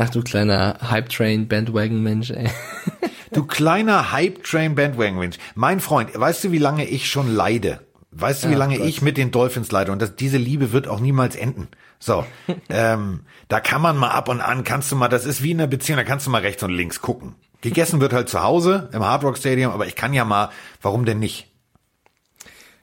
Ach du kleiner Hype-Train-Bandwagon-Mensch, ey. Du kleiner Hype-Train-Bandwagon-Mensch. Mein Freund, weißt du, wie lange ich schon leide? Weißt du, wie lange Gott. ich mit den Dolphins leide? Und das, diese Liebe wird auch niemals enden. So, ähm, da kann man mal ab und an, kannst du mal, das ist wie in einer Beziehung, da kannst du mal rechts und links gucken. Gegessen wird halt zu Hause im Hard Rock Stadium, aber ich kann ja mal, warum denn nicht?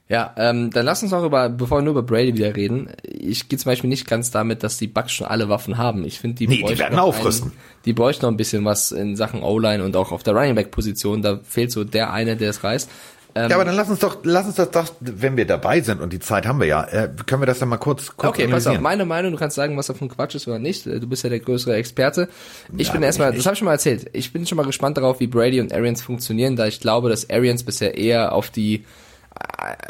Ja, ähm, dann lass uns auch über, bevor wir nur über Brady wieder reden, ich gehe zum Beispiel nicht ganz damit, dass die Bucks schon alle Waffen haben. Ich finde, die, nee, die werden aufrüsten. Einen, die bräuchten noch ein bisschen was in Sachen O-Line und auch auf der Running Back Position. Da fehlt so der eine, der es reißt. Ähm, ja, aber dann lass uns doch, lass uns das doch, wenn wir dabei sind und die Zeit haben wir ja, äh, können wir das dann mal kurz, kurz Okay, pass auf, meine Meinung, du kannst sagen, was davon Quatsch ist oder nicht. Du bist ja der größere Experte. Ich ja, bin erstmal, das habe ich schon mal erzählt. Ich bin schon mal gespannt darauf, wie Brady und Arians funktionieren, da ich glaube, dass Arians bisher eher auf die äh,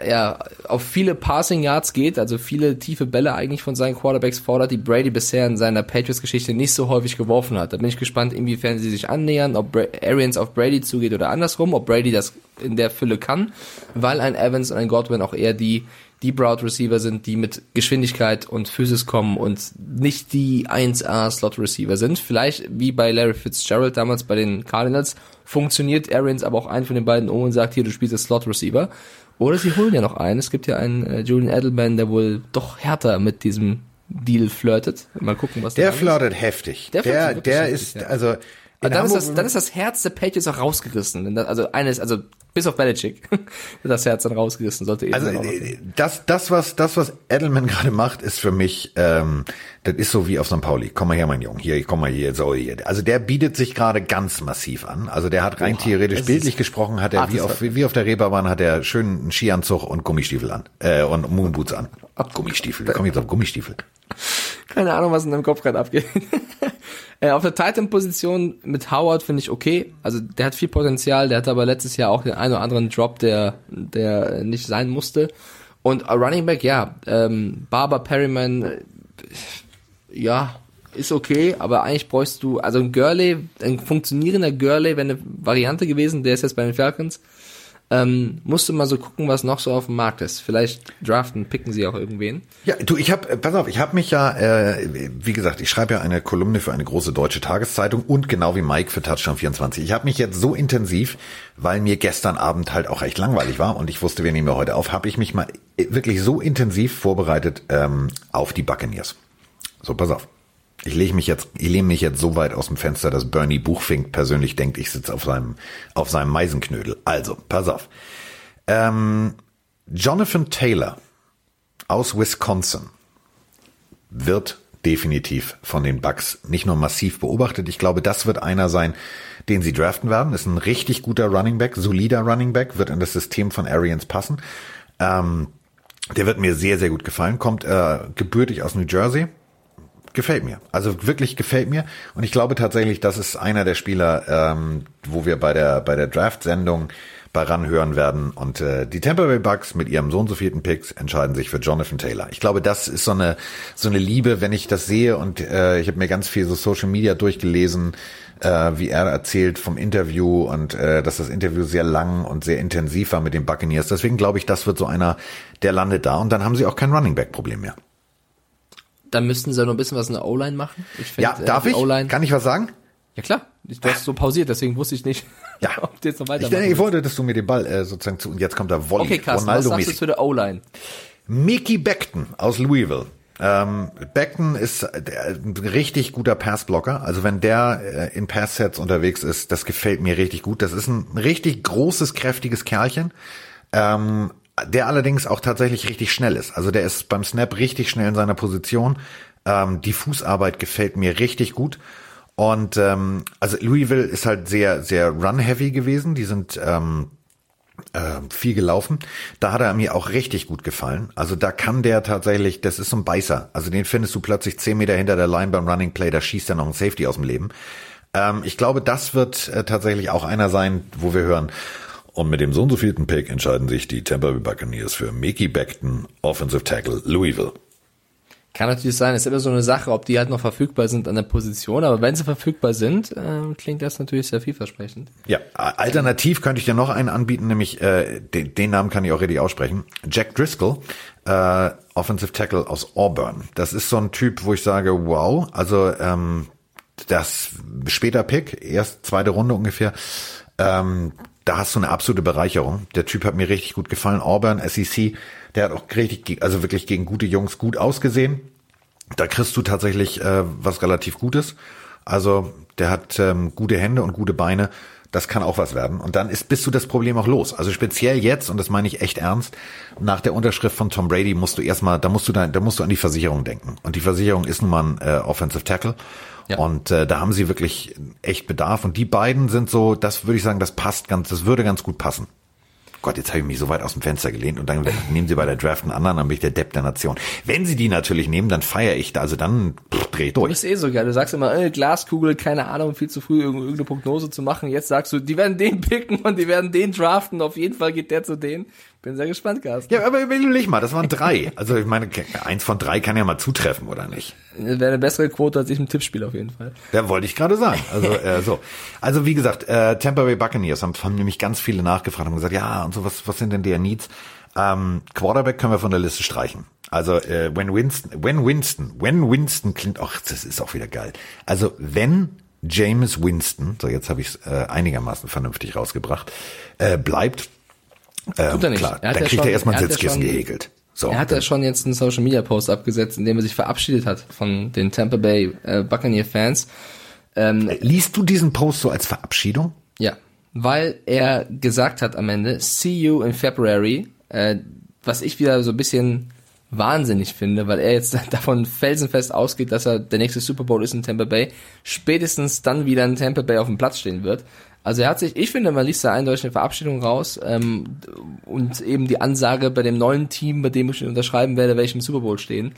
ja, auf viele Passing Yards geht, also viele tiefe Bälle eigentlich von seinen Quarterbacks fordert, die Brady bisher in seiner Patriots-Geschichte nicht so häufig geworfen hat. Da bin ich gespannt, inwiefern sie sich annähern, ob Arians auf Brady zugeht oder andersrum, ob Brady das in der Fülle kann, weil ein Evans und ein Godwin auch eher die Deep Route Receiver sind, die mit Geschwindigkeit und Physis kommen und nicht die 1A Slot Receiver sind. Vielleicht wie bei Larry Fitzgerald damals bei den Cardinals funktioniert Arians aber auch einen von den beiden um und sagt, hier, du spielst als Slot Receiver. Oder sie holen ja noch einen. Es gibt ja einen äh, Julian Edelman, der wohl doch härter mit diesem Deal flirtet. Mal gucken, was der flirtet ist. heftig. Der, der, der ist, ja. also, dann, ist das, dann ist das Herz der Patriots auch rausgerissen. Also eines, also bis auf Belichick, das Herz dann rausgerissen sollte. Also äh, das, das was, das was Edelman gerade macht, ist für mich, ähm, das ist so wie auf St. Pauli. Komm mal her, mein Junge. Hier, komm mal hier, so hier. Also der bietet sich gerade ganz massiv an. Also der hat rein Oha, theoretisch bildlich gesprochen, hat er wie auf, wie auf der Reeperbahn hat er schön einen Skianzug und Gummistiefel an äh, und Moonboots an. Ab Gummistiefel. Komm jetzt auf Gummistiefel. Keine Ahnung, was in deinem Kopf gerade abgeht. Äh, auf der Titan-Position mit Howard finde ich okay. Also der hat viel Potenzial, der hat aber letztes Jahr auch den einen oder anderen Drop, der, der nicht sein musste. Und Running Back, ja, ähm, Barber Perryman, äh, ja, ist okay, aber eigentlich bräuchst du, also ein Gurley, ein funktionierender Gurley wäre eine Variante gewesen, der ist jetzt bei den Falcons. Ähm, musst du mal so gucken, was noch so auf dem Markt ist. Vielleicht draften, picken sie auch irgendwen. Ja, du, ich habe, pass auf, ich habe mich ja, äh, wie gesagt, ich schreibe ja eine Kolumne für eine große deutsche Tageszeitung und genau wie Mike für Touchdown 24. Ich habe mich jetzt so intensiv, weil mir gestern Abend halt auch echt langweilig war und ich wusste, wir nehmen wir heute auf, habe ich mich mal wirklich so intensiv vorbereitet ähm, auf die Buccaneers. So, pass auf. Ich lege mich jetzt, ich lehne mich jetzt so weit aus dem Fenster, dass Bernie Buchfink persönlich denkt, ich sitze auf seinem, auf seinem Meisenknödel. Also, pass auf. Ähm, Jonathan Taylor aus Wisconsin wird definitiv von den Bucks nicht nur massiv beobachtet. Ich glaube, das wird einer sein, den sie draften werden. Ist ein richtig guter Running Back, solider Running Back, wird in das System von Arians passen. Ähm, der wird mir sehr, sehr gut gefallen. Kommt äh, gebürtig aus New Jersey, gefällt mir. Also wirklich gefällt mir. Und ich glaube tatsächlich, das ist einer der Spieler, ähm, wo wir bei der bei der Draft-Sendung bei ranhören werden. Und äh, die Tampa Bay Bucks mit ihrem so und so vierten Picks entscheiden sich für Jonathan Taylor. Ich glaube, das ist so eine so eine Liebe, wenn ich das sehe und äh, ich habe mir ganz viel so Social Media durchgelesen, äh, wie er erzählt vom Interview und äh, dass das Interview sehr lang und sehr intensiv war mit den Buccaneers. Deswegen glaube ich, das wird so einer, der landet da und dann haben sie auch kein Running Back Problem mehr. Dann müssten sie noch ein bisschen was in der O-Line machen. Ich find, ja, darf äh, ich? Kann ich was sagen? Ja klar, du hast so pausiert, deswegen wusste ich nicht, ja. ob du jetzt noch weiter Ich, ich wollte, dass du mir den Ball äh, sozusagen zu und jetzt kommt der Volley. Okay, Carsten, was sagst du zu der O-Line? Mickey Beckton aus Louisville. Ähm, Beckton ist ein richtig guter Passblocker. Also wenn der äh, in Passsets unterwegs ist, das gefällt mir richtig gut. Das ist ein richtig großes, kräftiges Kerlchen. Ähm, der allerdings auch tatsächlich richtig schnell ist. Also der ist beim Snap richtig schnell in seiner Position. Ähm, die Fußarbeit gefällt mir richtig gut. Und ähm, also Louisville ist halt sehr, sehr run-heavy gewesen. Die sind ähm, äh, viel gelaufen. Da hat er mir auch richtig gut gefallen. Also da kann der tatsächlich, das ist so ein Beißer. Also den findest du plötzlich zehn Meter hinter der Line beim Running Play, da schießt er noch ein Safety aus dem Leben. Ähm, ich glaube, das wird äh, tatsächlich auch einer sein, wo wir hören. Und mit dem so und so vierten Pick entscheiden sich die Tampa Bay Buccaneers für Mickey Beckton, Offensive Tackle, Louisville. Kann natürlich sein, ist immer so eine Sache, ob die halt noch verfügbar sind an der Position, aber wenn sie verfügbar sind, äh, klingt das natürlich sehr vielversprechend. Ja, alternativ könnte ich dir noch einen anbieten, nämlich äh, den, den Namen kann ich auch richtig aussprechen. Jack Driscoll, äh, Offensive Tackle aus Auburn. Das ist so ein Typ, wo ich sage, wow, also ähm, das später Pick, erst zweite Runde ungefähr. Ähm, da hast du eine absolute Bereicherung. Der Typ hat mir richtig gut gefallen. Auburn, SEC, der hat auch richtig, also wirklich gegen gute Jungs gut ausgesehen. Da kriegst du tatsächlich äh, was relativ Gutes. Also der hat ähm, gute Hände und gute Beine. Das kann auch was werden. Und dann ist, bist du das Problem auch los. Also speziell jetzt, und das meine ich echt ernst, nach der Unterschrift von Tom Brady musst du erstmal, da musst du da, da musst du an die Versicherung denken. Und die Versicherung ist nun mal ein äh, Offensive Tackle. Ja. Und äh, da haben sie wirklich echt Bedarf. Und die beiden sind so, das würde ich sagen, das passt ganz, das würde ganz gut passen. Gott, jetzt habe ich mich so weit aus dem Fenster gelehnt und dann nehmen sie bei der Draft einen anderen, dann bin ich der Depp der Nation. Wenn sie die natürlich nehmen, dann feiere ich da, also dann pff, dreh durch. Du bist eh so geil, du sagst immer, äh, Glaskugel, keine Ahnung, viel zu früh irgendeine Prognose zu machen. Jetzt sagst du, die werden den picken und die werden den draften, auf jeden Fall geht der zu denen. Bin sehr gespannt, Carsten. Ja, aber überleg mal, das waren drei. Also ich meine, eins von drei kann ja mal zutreffen, oder nicht? Wäre eine bessere Quote als ich im Tippspiel auf jeden Fall. Ja, wollte ich gerade sagen. Also äh, so. Also wie gesagt, äh, Tampa Bay Buccaneers haben, haben nämlich ganz viele nachgefragt und gesagt, ja, und so, was, was sind denn der Needs? Ähm, Quarterback können wir von der Liste streichen. Also äh, when Winston, when Winston, when Winston klingt, ach, das ist auch wieder geil. Also wenn James Winston, so jetzt habe ich es äh, einigermaßen vernünftig rausgebracht, äh, bleibt, ähm, Tut er. Klar, er dann kriegt schon, er erstmal ein Sitzkissen schon, gehäkelt. So, er hat ja schon jetzt einen Social Media Post abgesetzt, in dem er sich verabschiedet hat von den Tampa Bay äh, Buccaneer Fans. Ähm, Liest du diesen Post so als Verabschiedung? Ja, weil er gesagt hat am Ende, see you in February, äh, was ich wieder so ein bisschen wahnsinnig finde, weil er jetzt davon felsenfest ausgeht, dass er der nächste Super Bowl ist in Tampa Bay, spätestens dann wieder in Tampa Bay auf dem Platz stehen wird. Also er hat sich, ich finde, man liest da eindeutig eine Verabschiedung raus ähm, und eben die Ansage bei dem neuen Team, bei dem ich unterschreiben werde, welchem Super Bowl stehen.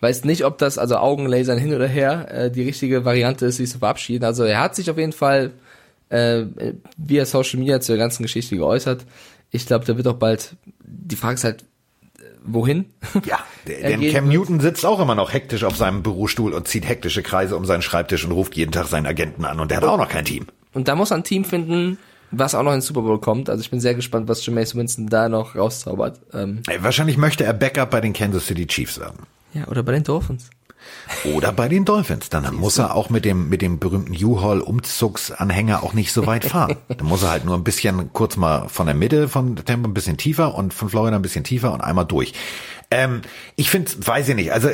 Weiß nicht, ob das, also Augenlasern hin oder her, äh, die richtige Variante ist, sich zu verabschieden. Also er hat sich auf jeden Fall äh, via Social Media zur ganzen Geschichte geäußert. Ich glaube, da wird auch bald, die Frage ist halt, wohin? Ja, denn Cam. Newton sitzt auch immer noch hektisch auf seinem Bürostuhl und zieht hektische Kreise um seinen Schreibtisch und ruft jeden Tag seinen Agenten an und der hat auch noch kein Team. Und da muss er ein Team finden, was auch noch in den Super Bowl kommt. Also ich bin sehr gespannt, was Jameis Winston da noch rauszaubert. Ähm, Wahrscheinlich möchte er Backup bei den Kansas City Chiefs werden. Ja, oder bei den Dolphins. Oder bei den Dolphins. Dann muss er auch mit dem, mit dem berühmten U-Haul-Umzugsanhänger auch nicht so weit fahren. Dann muss er halt nur ein bisschen kurz mal von der Mitte von Tempo ein bisschen tiefer und von Florida ein bisschen tiefer und einmal durch. Ähm, ich finde, weiß ich nicht. Also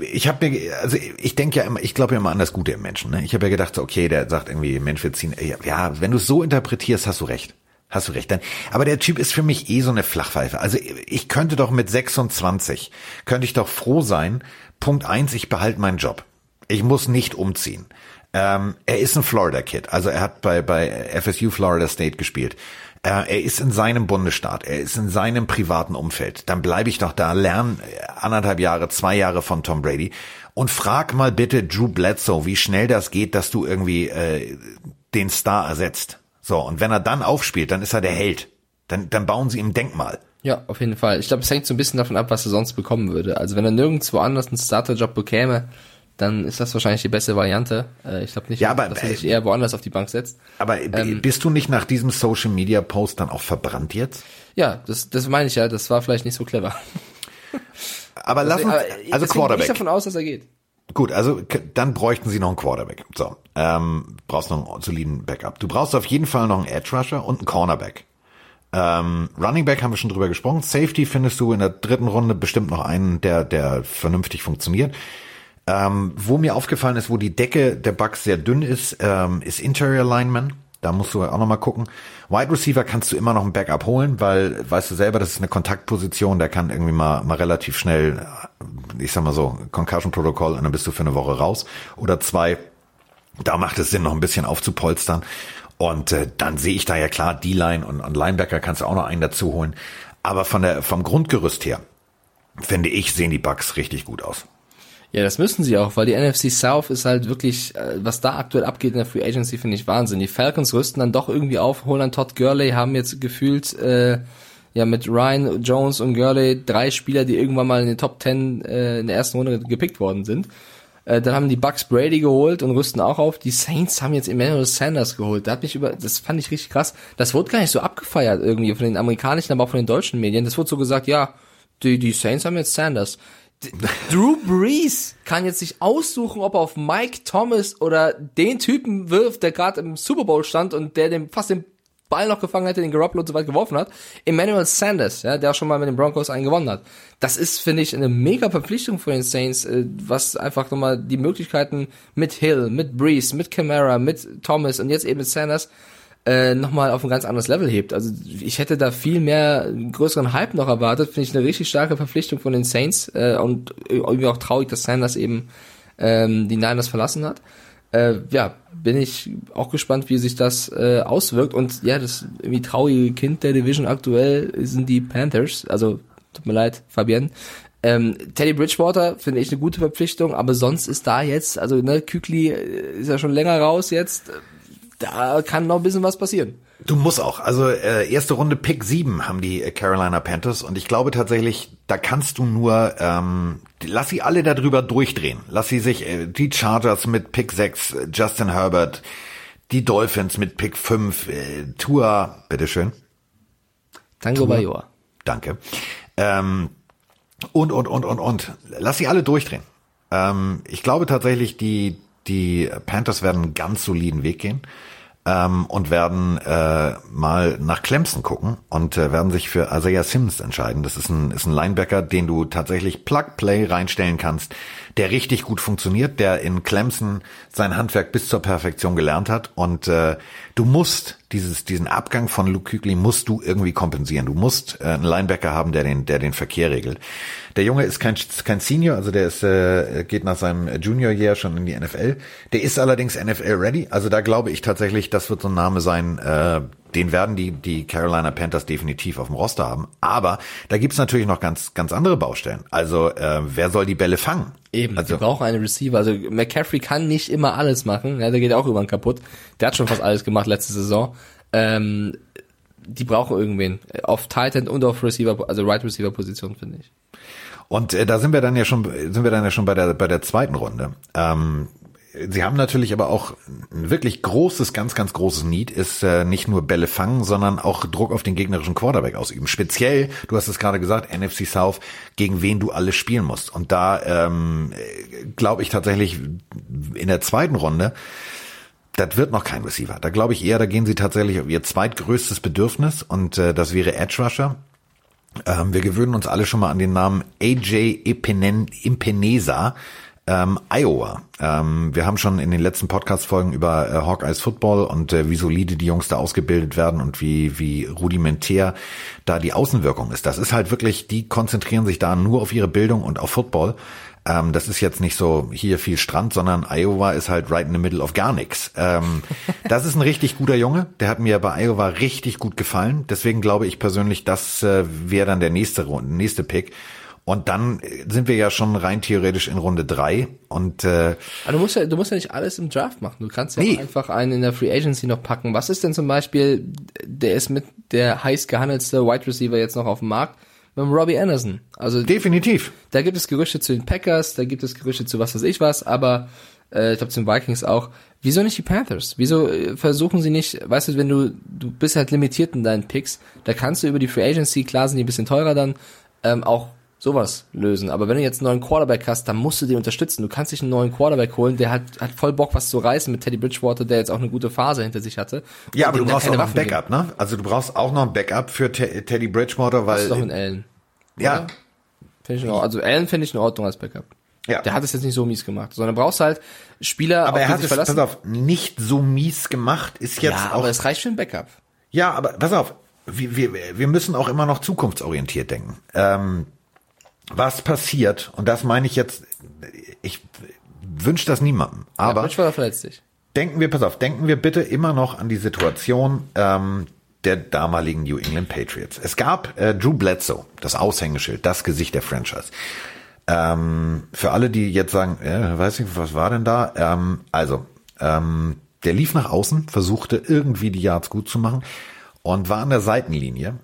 ich habe mir, also ich denke ja immer, ich glaube ja immer an das Gute im Menschen. Ne? Ich habe ja gedacht, okay, der sagt irgendwie, Mensch, wir ziehen. Ja, wenn du es so interpretierst, hast du recht. Hast du recht. Dann, aber der Typ ist für mich eh so eine Flachpfeife. Also ich könnte doch mit 26, könnte ich doch froh sein. Punkt eins, ich behalte meinen Job. Ich muss nicht umziehen. Ähm, er ist ein Florida Kid. Also er hat bei, bei FSU Florida State gespielt. Äh, er ist in seinem Bundesstaat, er ist in seinem privaten Umfeld. Dann bleibe ich doch da, lerne äh, anderthalb Jahre, zwei Jahre von Tom Brady und frag mal bitte Drew Bledsoe, wie schnell das geht, dass du irgendwie äh, den Star ersetzt. So, und wenn er dann aufspielt, dann ist er der Held. Dann, dann bauen sie ihm Denkmal. Ja, auf jeden Fall. Ich glaube, es hängt so ein bisschen davon ab, was er sonst bekommen würde. Also wenn er nirgendwo anders einen Starterjob bekäme, dann ist das wahrscheinlich die beste Variante. Äh, ich glaube nicht, ja, aber, dass er sich eher woanders auf die Bank setzt. Aber ähm, bist du nicht nach diesem Social Media Post dann auch verbrannt jetzt? Ja, das, das meine ich ja. Das war vielleicht nicht so clever. Aber lass uns, also Quarterback. Ich davon aus, dass er geht. Gut, also dann bräuchten sie noch einen Quarterback. So, ähm, brauchst noch einen soliden Backup. Du brauchst auf jeden Fall noch einen Edge Rusher und einen Cornerback. Ähm, Running Back haben wir schon drüber gesprochen. Safety findest du in der dritten Runde bestimmt noch einen, der, der vernünftig funktioniert. Ähm, wo mir aufgefallen ist, wo die Decke der Bugs sehr dünn ist, ähm, ist Interior Lineman. Da musst du auch nochmal gucken. Wide Receiver kannst du immer noch ein Backup holen, weil, weißt du selber, das ist eine Kontaktposition, der kann irgendwie mal, mal relativ schnell, ich sag mal so, Concussion Protokoll und dann bist du für eine Woche raus. Oder zwei, da macht es Sinn, noch ein bisschen aufzupolstern. Und äh, dann sehe ich da ja klar, D-Line und, und Linebacker kannst du auch noch einen dazu holen. Aber von der, vom Grundgerüst her, finde ich, sehen die Bugs richtig gut aus. Ja, das müssen sie auch, weil die NFC South ist halt wirklich, äh, was da aktuell abgeht in der Free Agency, finde ich Wahnsinn. Die Falcons rüsten dann doch irgendwie auf, holen dann Todd Gurley, haben jetzt gefühlt äh, ja mit Ryan Jones und Gurley drei Spieler, die irgendwann mal in den Top Ten äh, in der ersten Runde gepickt worden sind. Äh, dann haben die Bucks Brady geholt und rüsten auch auf. Die Saints haben jetzt Emmanuel Sanders geholt. Da hat mich über, das fand ich richtig krass. Das wurde gar nicht so abgefeiert irgendwie von den amerikanischen, aber auch von den deutschen Medien. Das wurde so gesagt, ja, die, die Saints haben jetzt Sanders. Drew Brees kann jetzt sich aussuchen, ob er auf Mike Thomas oder den Typen wirft, der gerade im Super Bowl stand und der dem fast den Ball noch gefangen hätte, den Garoppolo so weit geworfen hat. Emmanuel Sanders, ja, der auch schon mal mit den Broncos einen gewonnen hat. Das ist, finde ich, eine mega Verpflichtung für den Saints, äh, was einfach nochmal die Möglichkeiten mit Hill, mit Brees, mit Camara, mit Thomas und jetzt eben mit Sanders äh, nochmal auf ein ganz anderes Level hebt. Also ich hätte da viel mehr größeren Hype noch erwartet. Finde ich eine richtig starke Verpflichtung von den Saints äh, und irgendwie auch traurig, dass Sanders eben ähm, die Niners verlassen hat. Äh, ja, bin ich auch gespannt, wie sich das äh, auswirkt. Und ja, das irgendwie traurige Kind der Division aktuell sind die Panthers. Also tut mir leid, Fabienne. Ähm, Teddy Bridgewater finde ich eine gute Verpflichtung, aber sonst ist da jetzt, also ne, Kükli äh, ist ja schon länger raus jetzt da kann noch ein bisschen was passieren. Du musst auch. Also äh, erste Runde Pick 7 haben die Carolina Panthers und ich glaube tatsächlich, da kannst du nur, ähm, lass sie alle darüber durchdrehen. Lass sie sich, äh, die Chargers mit Pick 6, Justin Herbert, die Dolphins mit Pick 5, äh, Tua, bitteschön. Tango Bajor. Danke. Ähm, und, und, und, und, und. Lass sie alle durchdrehen. Ähm, ich glaube tatsächlich, die, die Panthers werden einen ganz soliden Weg gehen ähm, und werden äh, mal nach Clemson gucken und äh, werden sich für Isaiah Sims entscheiden. Das ist ein, ist ein Linebacker, den du tatsächlich Plug-Play reinstellen kannst, der richtig gut funktioniert, der in Clemson sein Handwerk bis zur Perfektion gelernt hat und äh, du musst dieses, diesen Abgang von Luke Kuechly musst du irgendwie kompensieren. Du musst äh, einen Linebacker haben, der den, der den Verkehr regelt. Der Junge ist kein, kein Senior, also der ist, äh, geht nach seinem Junior-Year schon in die NFL. Der ist allerdings NFL-ready. Also da glaube ich tatsächlich, das wird so ein Name sein, äh, den werden die, die Carolina Panthers definitiv auf dem Roster haben. Aber da gibt's natürlich noch ganz, ganz andere Baustellen. Also äh, wer soll die Bälle fangen? Eben, also, die brauchen einen Receiver. Also McCaffrey kann nicht immer alles machen. Ja, der geht auch irgendwann kaputt. Der hat schon fast alles gemacht letzte Saison. Ähm, die brauchen irgendwen. Auf Titan und auf Receiver, also Right Receiver Position, finde ich. Und äh, da sind wir dann ja schon, sind wir dann ja schon bei der, bei der zweiten Runde. Ähm, Sie haben natürlich aber auch ein wirklich großes, ganz, ganz großes Need, ist äh, nicht nur Bälle fangen, sondern auch Druck auf den gegnerischen Quarterback ausüben. Speziell, du hast es gerade gesagt, NFC South, gegen wen du alles spielen musst. Und da ähm, glaube ich tatsächlich in der zweiten Runde, das wird noch kein Receiver. Da glaube ich eher, da gehen sie tatsächlich auf ihr zweitgrößtes Bedürfnis und äh, das wäre Edge Rusher. Ähm, wir gewöhnen uns alle schon mal an den Namen AJ Impeneza Ähm, Iowa. Ähm, wir haben schon in den letzten Podcast-Folgen über äh, Hawkeyes Football und äh, wie solide die Jungs da ausgebildet werden und wie, wie rudimentär da die Außenwirkung ist. Das ist halt wirklich, die konzentrieren sich da nur auf ihre Bildung und auf Football. Ähm, das ist jetzt nicht so hier viel Strand, sondern Iowa ist halt right in the middle of gar nichts. Ähm, das ist ein richtig guter Junge. Der hat mir bei Iowa richtig gut gefallen. Deswegen glaube ich persönlich, das äh, wäre dann der nächste, nächste Pick. Und dann sind wir ja schon rein theoretisch in Runde drei und äh, Aber du musst ja, du musst ja nicht alles im Draft machen. Du kannst ja nee. einfach einen in der Free Agency noch packen. Was ist denn zum Beispiel, der ist mit der heiß gehandelste Wide Receiver jetzt noch auf dem Markt? Mit Robbie Anderson. Also definitiv. Da gibt es Gerüchte zu den Packers, da gibt es Gerüchte zu was weiß ich was, aber äh, ich glaube zu den Vikings auch. Wieso nicht die Panthers? Wieso äh, versuchen sie nicht, weißt du, wenn du du bist halt limitiert in deinen Picks, da kannst du über die Free Agency, klar sind die ein bisschen teurer dann, ähm, auch sowas lösen. Aber wenn du jetzt einen neuen Quarterback hast, dann musst du den unterstützen. Du kannst dich einen neuen Quarterback holen, der hat, hat voll Bock, was zu reißen mit Teddy Bridgewater, der jetzt auch eine gute Phase hinter sich hatte. Ja, aber du brauchst auch noch ein Backup, geben. ne? Also du brauchst auch noch ein Backup für Te Teddy Bridgewater, weil. Das ist doch ein Allen. Ja. Finde ich in Also Allen finde ich in Ordnung als Backup. Ja. Der hat es jetzt nicht so mies gemacht, sondern brauchst halt Spieler, aber er hat es, verlassen. pass auf, nicht so mies gemacht, ist jetzt ja, auch. aber es reicht für ein Backup. Ja, aber pass auf, wir, wir, wir müssen auch immer noch zukunftsorientiert denken. Ähm, was passiert, und das meine ich jetzt, ich wünsche das niemandem, aber ja, verletzt sich. denken wir, pass auf, denken wir bitte immer noch an die Situation ähm, der damaligen New England Patriots. Es gab äh, Drew Bledsoe, das Aushängeschild, das Gesicht der Franchise. Ähm, für alle, die jetzt sagen, äh, weiß ich, was war denn da? Ähm, also, ähm, der lief nach außen, versuchte irgendwie die Yards gut zu machen und war an der Seitenlinie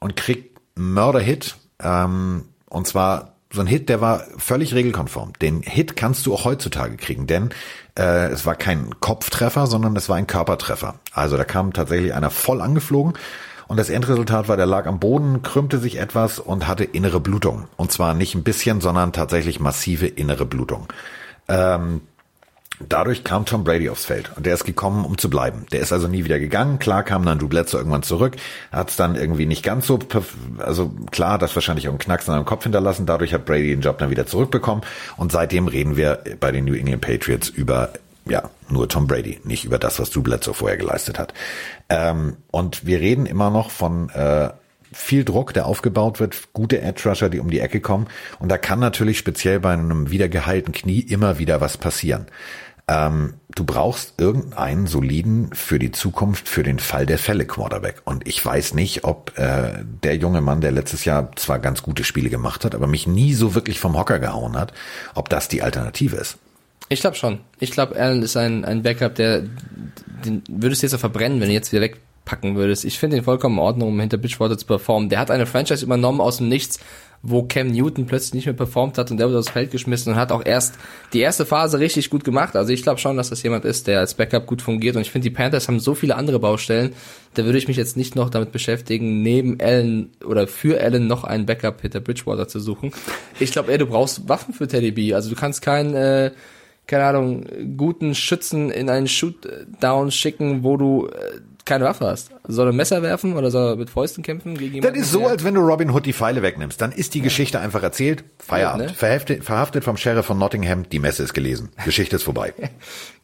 und kriegt Mörder-Hit, ähm, und zwar so ein Hit, der war völlig regelkonform. Den Hit kannst du auch heutzutage kriegen, denn äh, es war kein Kopftreffer, sondern es war ein Körpertreffer. Also da kam tatsächlich einer voll angeflogen und das Endresultat war, der lag am Boden, krümmte sich etwas und hatte innere Blutung. Und zwar nicht ein bisschen, sondern tatsächlich massive innere Blutung. Ähm, Dadurch kam Tom Brady aufs Feld und der ist gekommen, um zu bleiben. Der ist also nie wieder gegangen. Klar kam dann Drew Bledsoe irgendwann zurück, hat es dann irgendwie nicht ganz so, also klar, das wahrscheinlich auch einen Knacks in seinem Kopf hinterlassen. Dadurch hat Brady den Job dann wieder zurückbekommen und seitdem reden wir bei den New England Patriots über ja, nur Tom Brady, nicht über das, was Drew Bledsoe vorher geleistet hat. Ähm, und wir reden immer noch von äh, viel Druck, der aufgebaut wird, gute Edge Rusher, die um die Ecke kommen. Und da kann natürlich speziell bei einem wieder geheilten Knie immer wieder was passieren. Ähm, du brauchst irgendeinen soliden für die Zukunft, für den Fall der Fälle Quarterback. Und ich weiß nicht, ob äh, der junge Mann, der letztes Jahr zwar ganz gute Spiele gemacht hat, aber mich nie so wirklich vom Hocker gehauen hat, ob das die Alternative ist. Ich glaube schon. Ich glaube, Allen ist ein, ein Backup, der den würdest du jetzt verbrennen, wenn du jetzt wieder wegpacken würdest. Ich finde ihn vollkommen in Ordnung, um hinter Bridgewater zu performen. Der hat eine Franchise übernommen aus dem Nichts, wo Cam Newton plötzlich nicht mehr performt hat und der wurde aufs Feld geschmissen und hat auch erst die erste Phase richtig gut gemacht. Also ich glaube schon, dass das jemand ist, der als Backup gut fungiert und ich finde, die Panthers haben so viele andere Baustellen, da würde ich mich jetzt nicht noch damit beschäftigen, neben Allen oder für Allen noch einen Backup hinter Bridgewater zu suchen. Ich glaube eher, du brauchst Waffen für Teddy B. Also du kannst keinen äh, keine Ahnung, guten Schützen in einen Shootdown schicken, wo du äh, keine Waffe hast. Soll er Messer werfen oder soll er mit Fäusten kämpfen gegen jemanden? Das ist so, als wenn du Robin Hood die Pfeile wegnimmst. Dann ist die Geschichte einfach erzählt. Feierabend. Ja, ne? verhaftet, verhaftet vom Sheriff von Nottingham. Die Messe ist gelesen. Geschichte ist vorbei.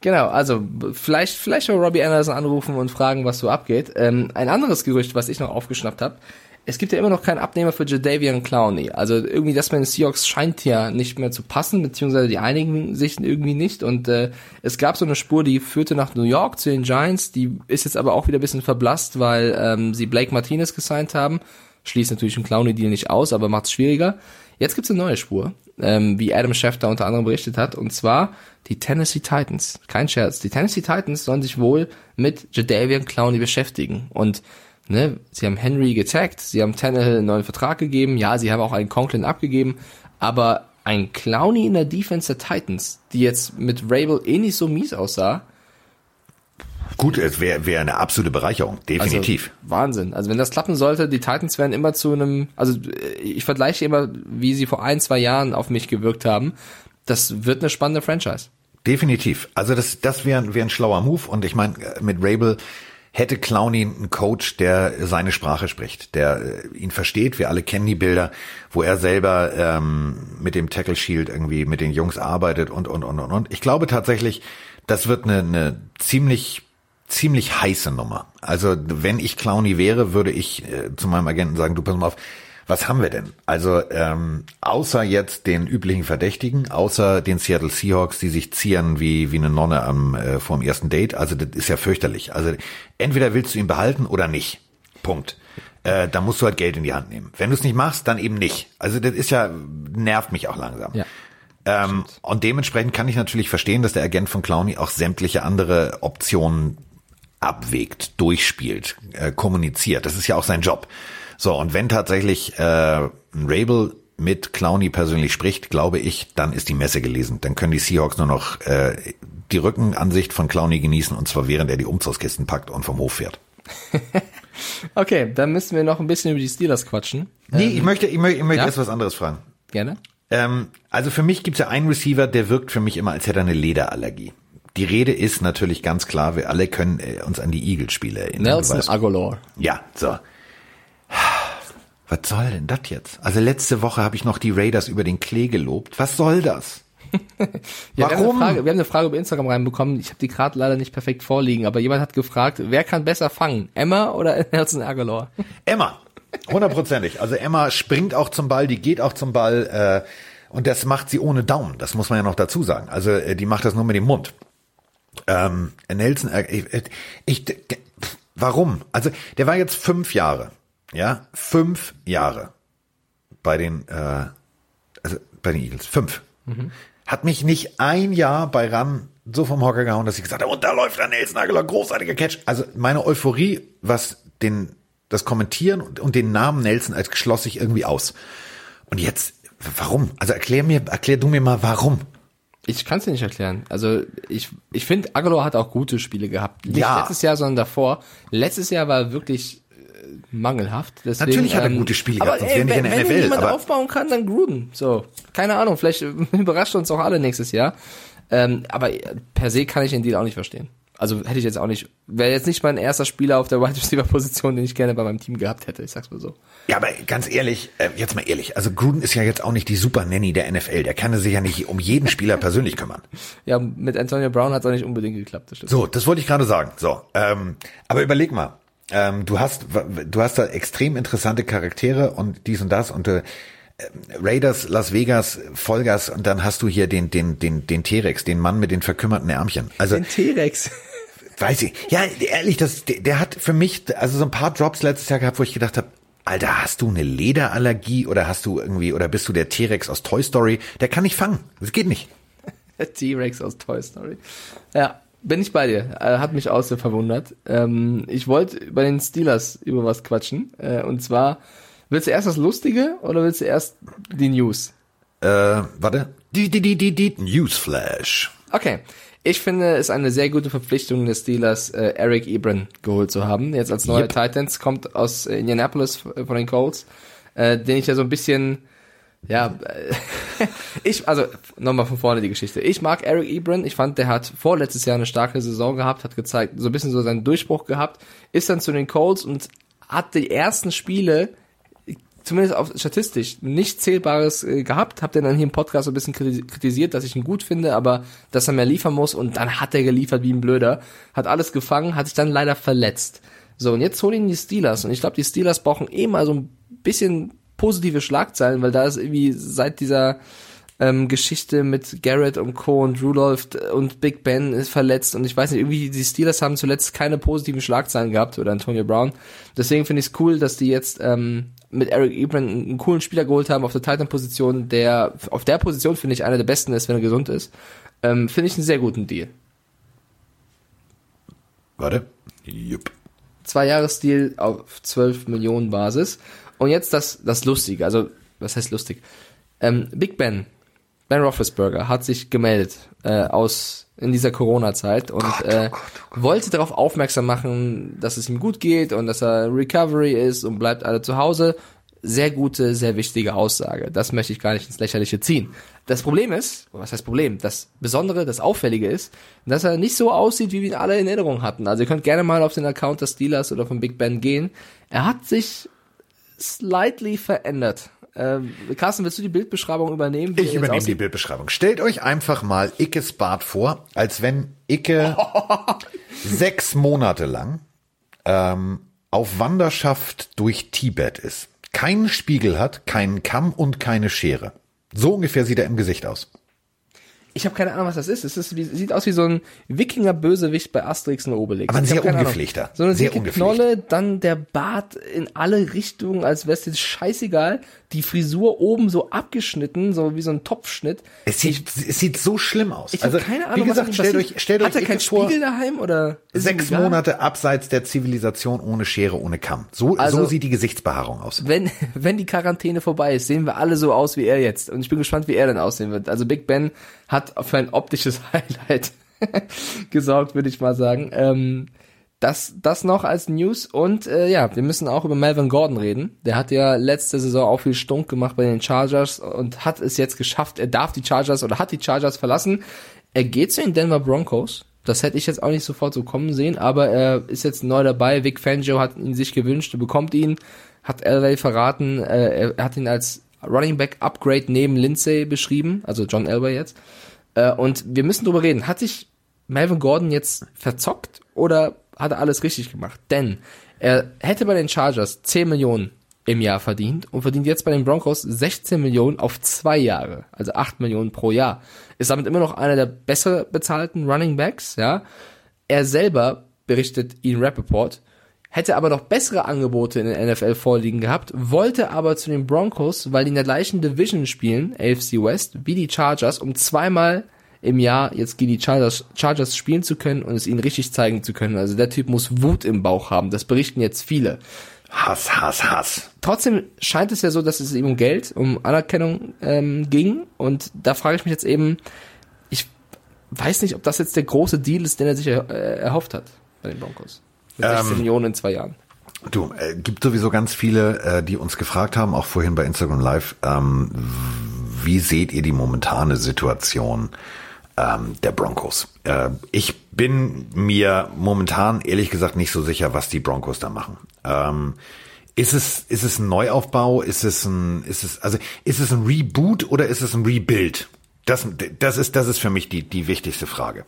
genau. Also vielleicht, vielleicht mal Robbie Anderson anrufen und fragen, was so abgeht. Ähm, ein anderes Gerücht, was ich noch aufgeschnappt habe, es gibt ja immer noch keinen Abnehmer für Jadavian Clowney. Also irgendwie das bei den Seahawks scheint ja nicht mehr zu passen, beziehungsweise die einigen sich irgendwie nicht. Und äh, es gab so eine Spur, die führte nach New York zu den Giants. Die ist jetzt aber auch wieder ein bisschen verblasst, weil ähm, sie Blake Martinez gesigned haben. Schließt natürlich einen Clowney-Deal nicht aus, aber macht es schwieriger. Jetzt gibt's eine neue Spur, ähm, wie Adam Schefter unter anderem berichtet hat, und zwar die Tennessee Titans. Kein Scherz. Die Tennessee Titans sollen sich wohl mit Jadavian Clowney beschäftigen. Und Ne? Sie haben Henry getaggt, sie haben Tannehill einen neuen Vertrag gegeben, ja, sie haben auch einen Conklin abgegeben, aber ein Clowny in der Defense der Titans, die jetzt mit Rabel eh nicht so mies aussah. Gut, es wäre wär eine absolute Bereicherung, definitiv. Also, Wahnsinn. Also wenn das klappen sollte, die Titans werden immer zu einem, also ich vergleiche immer, wie sie vor ein, zwei Jahren auf mich gewirkt haben. Das wird eine spannende Franchise. Definitiv. Also das, das wäre wär ein schlauer Move und ich meine, mit Rabel hätte Clowney einen Coach, der seine Sprache spricht, der äh, ihn versteht. Wir alle kennen die Bilder, wo er selber ähm, mit dem Tackle Shield irgendwie mit den Jungs arbeitet und und und und und. Ich glaube tatsächlich, das wird eine, eine ziemlich ziemlich heiße Nummer. Also wenn ich Clowny wäre, würde ich äh, zu meinem Agenten sagen, du pass mal auf, was haben wir denn? Also ähm, außer jetzt den üblichen Verdächtigen, außer den Seattle Seahawks, die sich zieren wie wie eine Nonne am äh, vorm ersten Date. Also das ist ja fürchterlich. Also entweder willst du ihn behalten oder nicht. Punkt. Äh, da musst du halt Geld in die Hand nehmen. Wenn du es nicht machst, dann eben nicht. Also das ist ja nervt mich auch langsam. Ja. Ähm, und dementsprechend kann ich natürlich verstehen, dass der Agent von Clowny auch sämtliche andere Optionen abwägt, durchspielt, äh, kommuniziert. Das ist ja auch sein Job. So, und wenn tatsächlich äh, ein Rabel mit Clowny persönlich spricht, glaube ich, dann ist die Messe gelesen. Dann können die Seahawks nur noch äh, die Rückenansicht von Clowny genießen und zwar während er die Umzugskisten packt und vom Hof fährt. okay, dann müssen wir noch ein bisschen über die Steelers quatschen. Nee, ähm, ich möchte, ich möchte, ich möchte ja? erst was anderes fragen. Gerne. Ähm, also für mich gibt es ja einen Receiver, der wirkt für mich immer, als hätte er eine Lederallergie. Die Rede ist natürlich ganz klar, wir alle können äh, uns an die Eagles-Spiele erinnern. Nelson Aguilar. Ja, so. Was soll denn das jetzt? Also letzte Woche habe ich noch die Raiders über den Klee gelobt. Was soll das? ja, Warum? Wir haben, Frage, wir haben, eine Frage über Instagram reinbekommen. Ich habe die gerade leider nicht perfekt vorliegen, aber jemand hat gefragt, wer kann besser fangen? Emma oder Nelson Aguilar? Emma. Hundertprozentig. Also Emma springt auch zum Ball, die geht auch zum Ball äh, und das macht sie ohne Daumen. Das muss man ja noch dazu sagen. Also äh, die macht das nur mit dem Mund. Ähm, Nelson, äh, ich, ich, warum? Also der war jetzt fünf Jahre ja, fünf Jahre bei den, äh, also bei den Eagles. Fünf. Mhm. Hat mich nicht ein Jahr bei Ran so vom Hocker gehauen, dass ich gesagt habe, und da läuft der Nelson Aguilar, großartiger Catch. Also meine Euphorie, was den, das Kommentieren und, und den Namen Nelson als schloss sich irgendwie aus. Und jetzt, warum? Also erklär mir, erklär du mir mal, warum. Ich kann es dir nicht erklären. Also ich, ich finde, Aguilar hat auch gute Spiele gehabt. Nicht ja. letztes Jahr, sondern davor. Letztes Jahr war wirklich mangelhaft. Deswegen, Natürlich hat er ähm, gute Spiele gehabt, sonst wären die in der NFL. Wenn jemand aber aufbauen kann, dann Gruden. So, keine Ahnung, vielleicht überrascht uns auch alle nächstes Jahr. Ähm, aber per se kann ich den Deal auch nicht verstehen. Also hätte ich jetzt auch nicht, wäre jetzt nicht mein erster Spieler auf der Wide Receiver Position, den ich gerne bei meinem Team gehabt hätte, ich sag's mal so. Ja, aber ganz ehrlich, äh, jetzt mal ehrlich, also Gruden ist ja jetzt auch nicht die Super Nanny der NFL, der kann sich ja nicht um jeden Spieler persönlich kümmern. Ja, mit Antonio Brown hat es auch nicht unbedingt geklappt. Das so, das wollte ich gerade sagen. So, ähm, aber überleg mal, ähm, du hast, du hast da extrem interessante Charaktere und dies und das und äh, Raiders, Las Vegas, Vollgas und dann hast du hier den, den, den, den T-Rex, den Mann mit den verkümmerten Ärmchen. Also, den T-Rex. Weiß ich. Ja, ehrlich, das, der, der hat für mich, also so ein paar Drops letztes Jahr gehabt, wo ich gedacht habe, Alter, hast du eine Lederallergie oder hast du irgendwie, oder bist du der T-Rex aus Toy Story? Der kann nicht fangen. Das geht nicht. T-Rex aus Toy Story. Ja, bin ich bei dir. Äh, hat mich auch sehr verwundert. Ähm, ich wollte bei den Steelers über was quatschen. Äh, und zwar, willst du erst das Lustige oder willst du erst die News? Äh, warte. Die, die, die, die, die Newsflash. Okay. Ich finde, es ist eine sehr gute Verpflichtung des Steelers, äh, Eric Ebron geholt zu haben. Jetzt als neuer yep. Titans, kommt aus Indianapolis von den Colts, äh, den ich ja so ein bisschen ja, ich, also nochmal von vorne die Geschichte. Ich mag Eric Ebron. Ich fand, der hat vorletztes Jahr eine starke Saison gehabt, hat gezeigt, so ein bisschen so seinen Durchbruch gehabt, ist dann zu den Colts und hat die ersten Spiele, zumindest auf statistisch, nichts Zählbares äh, gehabt. Hab den dann hier im Podcast so ein bisschen kritisiert, dass ich ihn gut finde, aber dass er mehr liefern muss und dann hat er geliefert wie ein Blöder. Hat alles gefangen, hat sich dann leider verletzt. So, und jetzt holen ihn die Steelers und ich glaube, die Steelers brauchen eh mal so ein bisschen positive Schlagzeilen, weil da ist irgendwie seit dieser ähm, Geschichte mit Garrett und Co. und Rudolph und Big Ben ist verletzt und ich weiß nicht, irgendwie die Steelers haben zuletzt keine positiven Schlagzeilen gehabt oder Antonio Brown. Deswegen finde ich es cool, dass die jetzt ähm, mit Eric Ebron einen coolen Spieler geholt haben auf der Titan-Position, der auf der Position finde ich einer der besten ist, wenn er gesund ist. Ähm, finde ich einen sehr guten Deal. Warte. Jupp. Zwei Jahresdeal auf 12 Millionen Basis. Und jetzt das, das Lustige, also, was heißt lustig? Ähm, Big Ben, Ben Roethlisberger, hat sich gemeldet äh, aus in dieser Corona-Zeit und Gott, äh, oh Gott, oh Gott. wollte darauf aufmerksam machen, dass es ihm gut geht und dass er Recovery ist und bleibt alle zu Hause. sehr gute, sehr wichtige Aussage. Das möchte ich gar nicht ins Lächerliche ziehen. Das Problem ist, was heißt Problem? Das Besondere, das Auffällige ist, dass er nicht so aussieht, wie wir ihn alle in Erinnerung hatten. Also ihr könnt gerne mal auf den Account des Steelers oder von Big Ben gehen. Er hat sich slightly verändert. Ähm, Carsten, willst du die Bildbeschreibung übernehmen? Ich übernehme die Bildbeschreibung. Stellt euch einfach mal Ickes Bart vor, als wenn Icke sechs Monate lang ähm, auf Wanderschaft durch Tibet ist. Keinen Spiegel hat, keinen Kamm und keine Schere. So ungefähr sieht er im Gesicht aus. Ich habe keine Ahnung, was das ist. Es ist wie, sieht aus wie so ein Wikinger-Bösewicht bei Asterix und Obelix. Aber ein sehr ungepflegter. So eine sehr Knolle, dann der Bart in alle Richtungen, als wäre es jetzt scheißegal. Die Frisur oben so abgeschnitten, so wie so ein Topfschnitt. Es sieht, ich, es sieht so schlimm aus. Ich also, keine Ahnung, wie gesagt, stellt euch, stellt Hat er keinen Spiegel daheim oder? Sechs Monate abseits der Zivilisation ohne Schere, ohne Kamm. So, also, so sieht die Gesichtsbehaarung aus. Wenn, wenn die Quarantäne vorbei ist, sehen wir alle so aus wie er jetzt. Und ich bin gespannt, wie er dann aussehen wird. Also Big Ben hat für ein optisches Highlight gesorgt, würde ich mal sagen. Ähm, das, das noch als News und äh, ja, wir müssen auch über Melvin Gordon reden. Der hat ja letzte Saison auch viel Stunk gemacht bei den Chargers und hat es jetzt geschafft. Er darf die Chargers oder hat die Chargers verlassen. Er geht zu den Denver Broncos. Das hätte ich jetzt auch nicht sofort so kommen sehen, aber er ist jetzt neu dabei. Vic Fangio hat ihn sich gewünscht, bekommt ihn, hat LA verraten, äh, er hat ihn als Running Back Upgrade neben Lindsay beschrieben, also John Elway jetzt. Äh, und wir müssen drüber reden. Hat sich Melvin Gordon jetzt verzockt oder hat er alles richtig gemacht? Denn er hätte bei den Chargers 10 Millionen im Jahr verdient und verdient jetzt bei den Broncos 16 Millionen auf zwei Jahre, also 8 Millionen pro Jahr. Ist damit immer noch einer der besser bezahlten Running Backs, ja. Er selber berichtet Ian Rappaport, hätte aber noch bessere Angebote in der NFL vorliegen gehabt, wollte aber zu den Broncos, weil die in der gleichen Division spielen, AFC West, wie die Chargers, um zweimal im Jahr jetzt gegen die Chargers, Chargers spielen zu können und es ihnen richtig zeigen zu können. Also der Typ muss Wut im Bauch haben. Das berichten jetzt viele. Hass, Hass, Hass. Trotzdem scheint es ja so, dass es ihm um Geld, um Anerkennung ähm, ging. Und da frage ich mich jetzt eben, ich weiß nicht, ob das jetzt der große Deal ist, den er sich er, äh, erhofft hat bei den Broncos. Mit 16 ähm, Millionen in zwei Jahren. Du, äh, gibt sowieso ganz viele, äh, die uns gefragt haben, auch vorhin bei Instagram Live, ähm, wie seht ihr die momentane Situation ähm, der Broncos? Äh, ich bin mir momentan ehrlich gesagt nicht so sicher, was die Broncos da machen. Ähm, ist es, ist es ein Neuaufbau? Ist es ein, ist es, also, ist es ein Reboot oder ist es ein Rebuild? Das, das ist, das ist für mich die, die wichtigste Frage.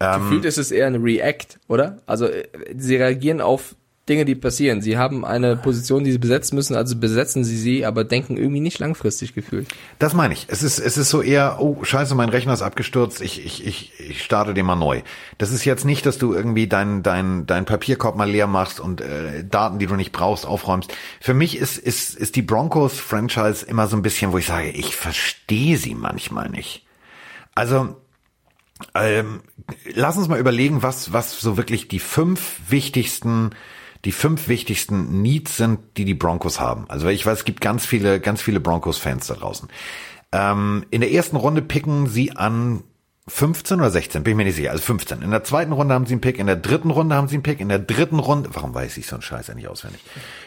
Ähm, Gefühlt ist es eher ein React, oder? Also äh, sie reagieren auf Dinge, die passieren. Sie haben eine Position, die sie besetzen müssen, also besetzen sie sie, aber denken irgendwie nicht langfristig gefühlt. Das meine ich. Es ist, es ist so eher, oh, scheiße, mein Rechner ist abgestürzt, ich, ich, ich, ich starte den mal neu. Das ist jetzt nicht, dass du irgendwie dein, dein, dein Papierkorb mal leer machst und äh, Daten, die du nicht brauchst, aufräumst. Für mich ist, ist, ist die Broncos-Franchise immer so ein bisschen, wo ich sage, ich verstehe sie manchmal nicht. Also, ähm, lass uns mal überlegen, was, was so wirklich die fünf wichtigsten, die fünf wichtigsten Needs sind, die die Broncos haben. Also ich weiß, es gibt ganz viele, ganz viele Broncos-Fans da draußen. Ähm, in der ersten Runde picken sie an 15 oder 16, bin ich mir nicht sicher, also 15. In der zweiten Runde haben sie einen Pick, in der dritten Runde haben sie einen Pick, in der dritten Runde, warum weiß ich so einen Scheiß nicht auswendig?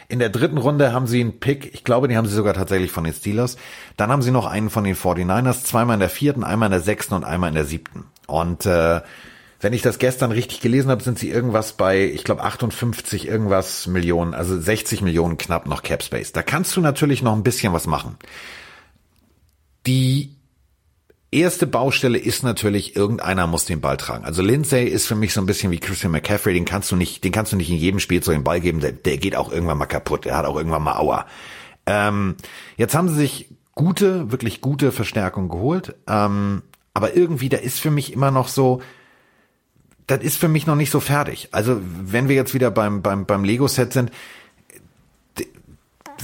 In der dritten Runde haben sie einen Pick, ich glaube, den haben sie sogar tatsächlich von den Steelers. Dann haben sie noch einen von den 49ers, zweimal in der vierten, einmal in der sechsten und einmal in der siebten. Und äh, wenn ich das gestern richtig gelesen habe, sind sie irgendwas bei, ich glaube, 58 irgendwas Millionen, also 60 Millionen knapp noch Cap Space. Da kannst du natürlich noch ein bisschen was machen. Die erste Baustelle ist natürlich, irgendeiner muss den Ball tragen. Also Lindsay ist für mich so ein bisschen wie Christian McCaffrey, den kannst du nicht, den kannst du nicht in jedem Spiel so den Ball geben, der, der geht auch irgendwann mal kaputt, der hat auch irgendwann mal Aua. Ähm, jetzt haben sie sich gute, wirklich gute Verstärkung geholt. Ähm, aber irgendwie, da ist für mich immer noch so, das ist für mich noch nicht so fertig. Also wenn wir jetzt wieder beim, beim, beim Lego-Set sind,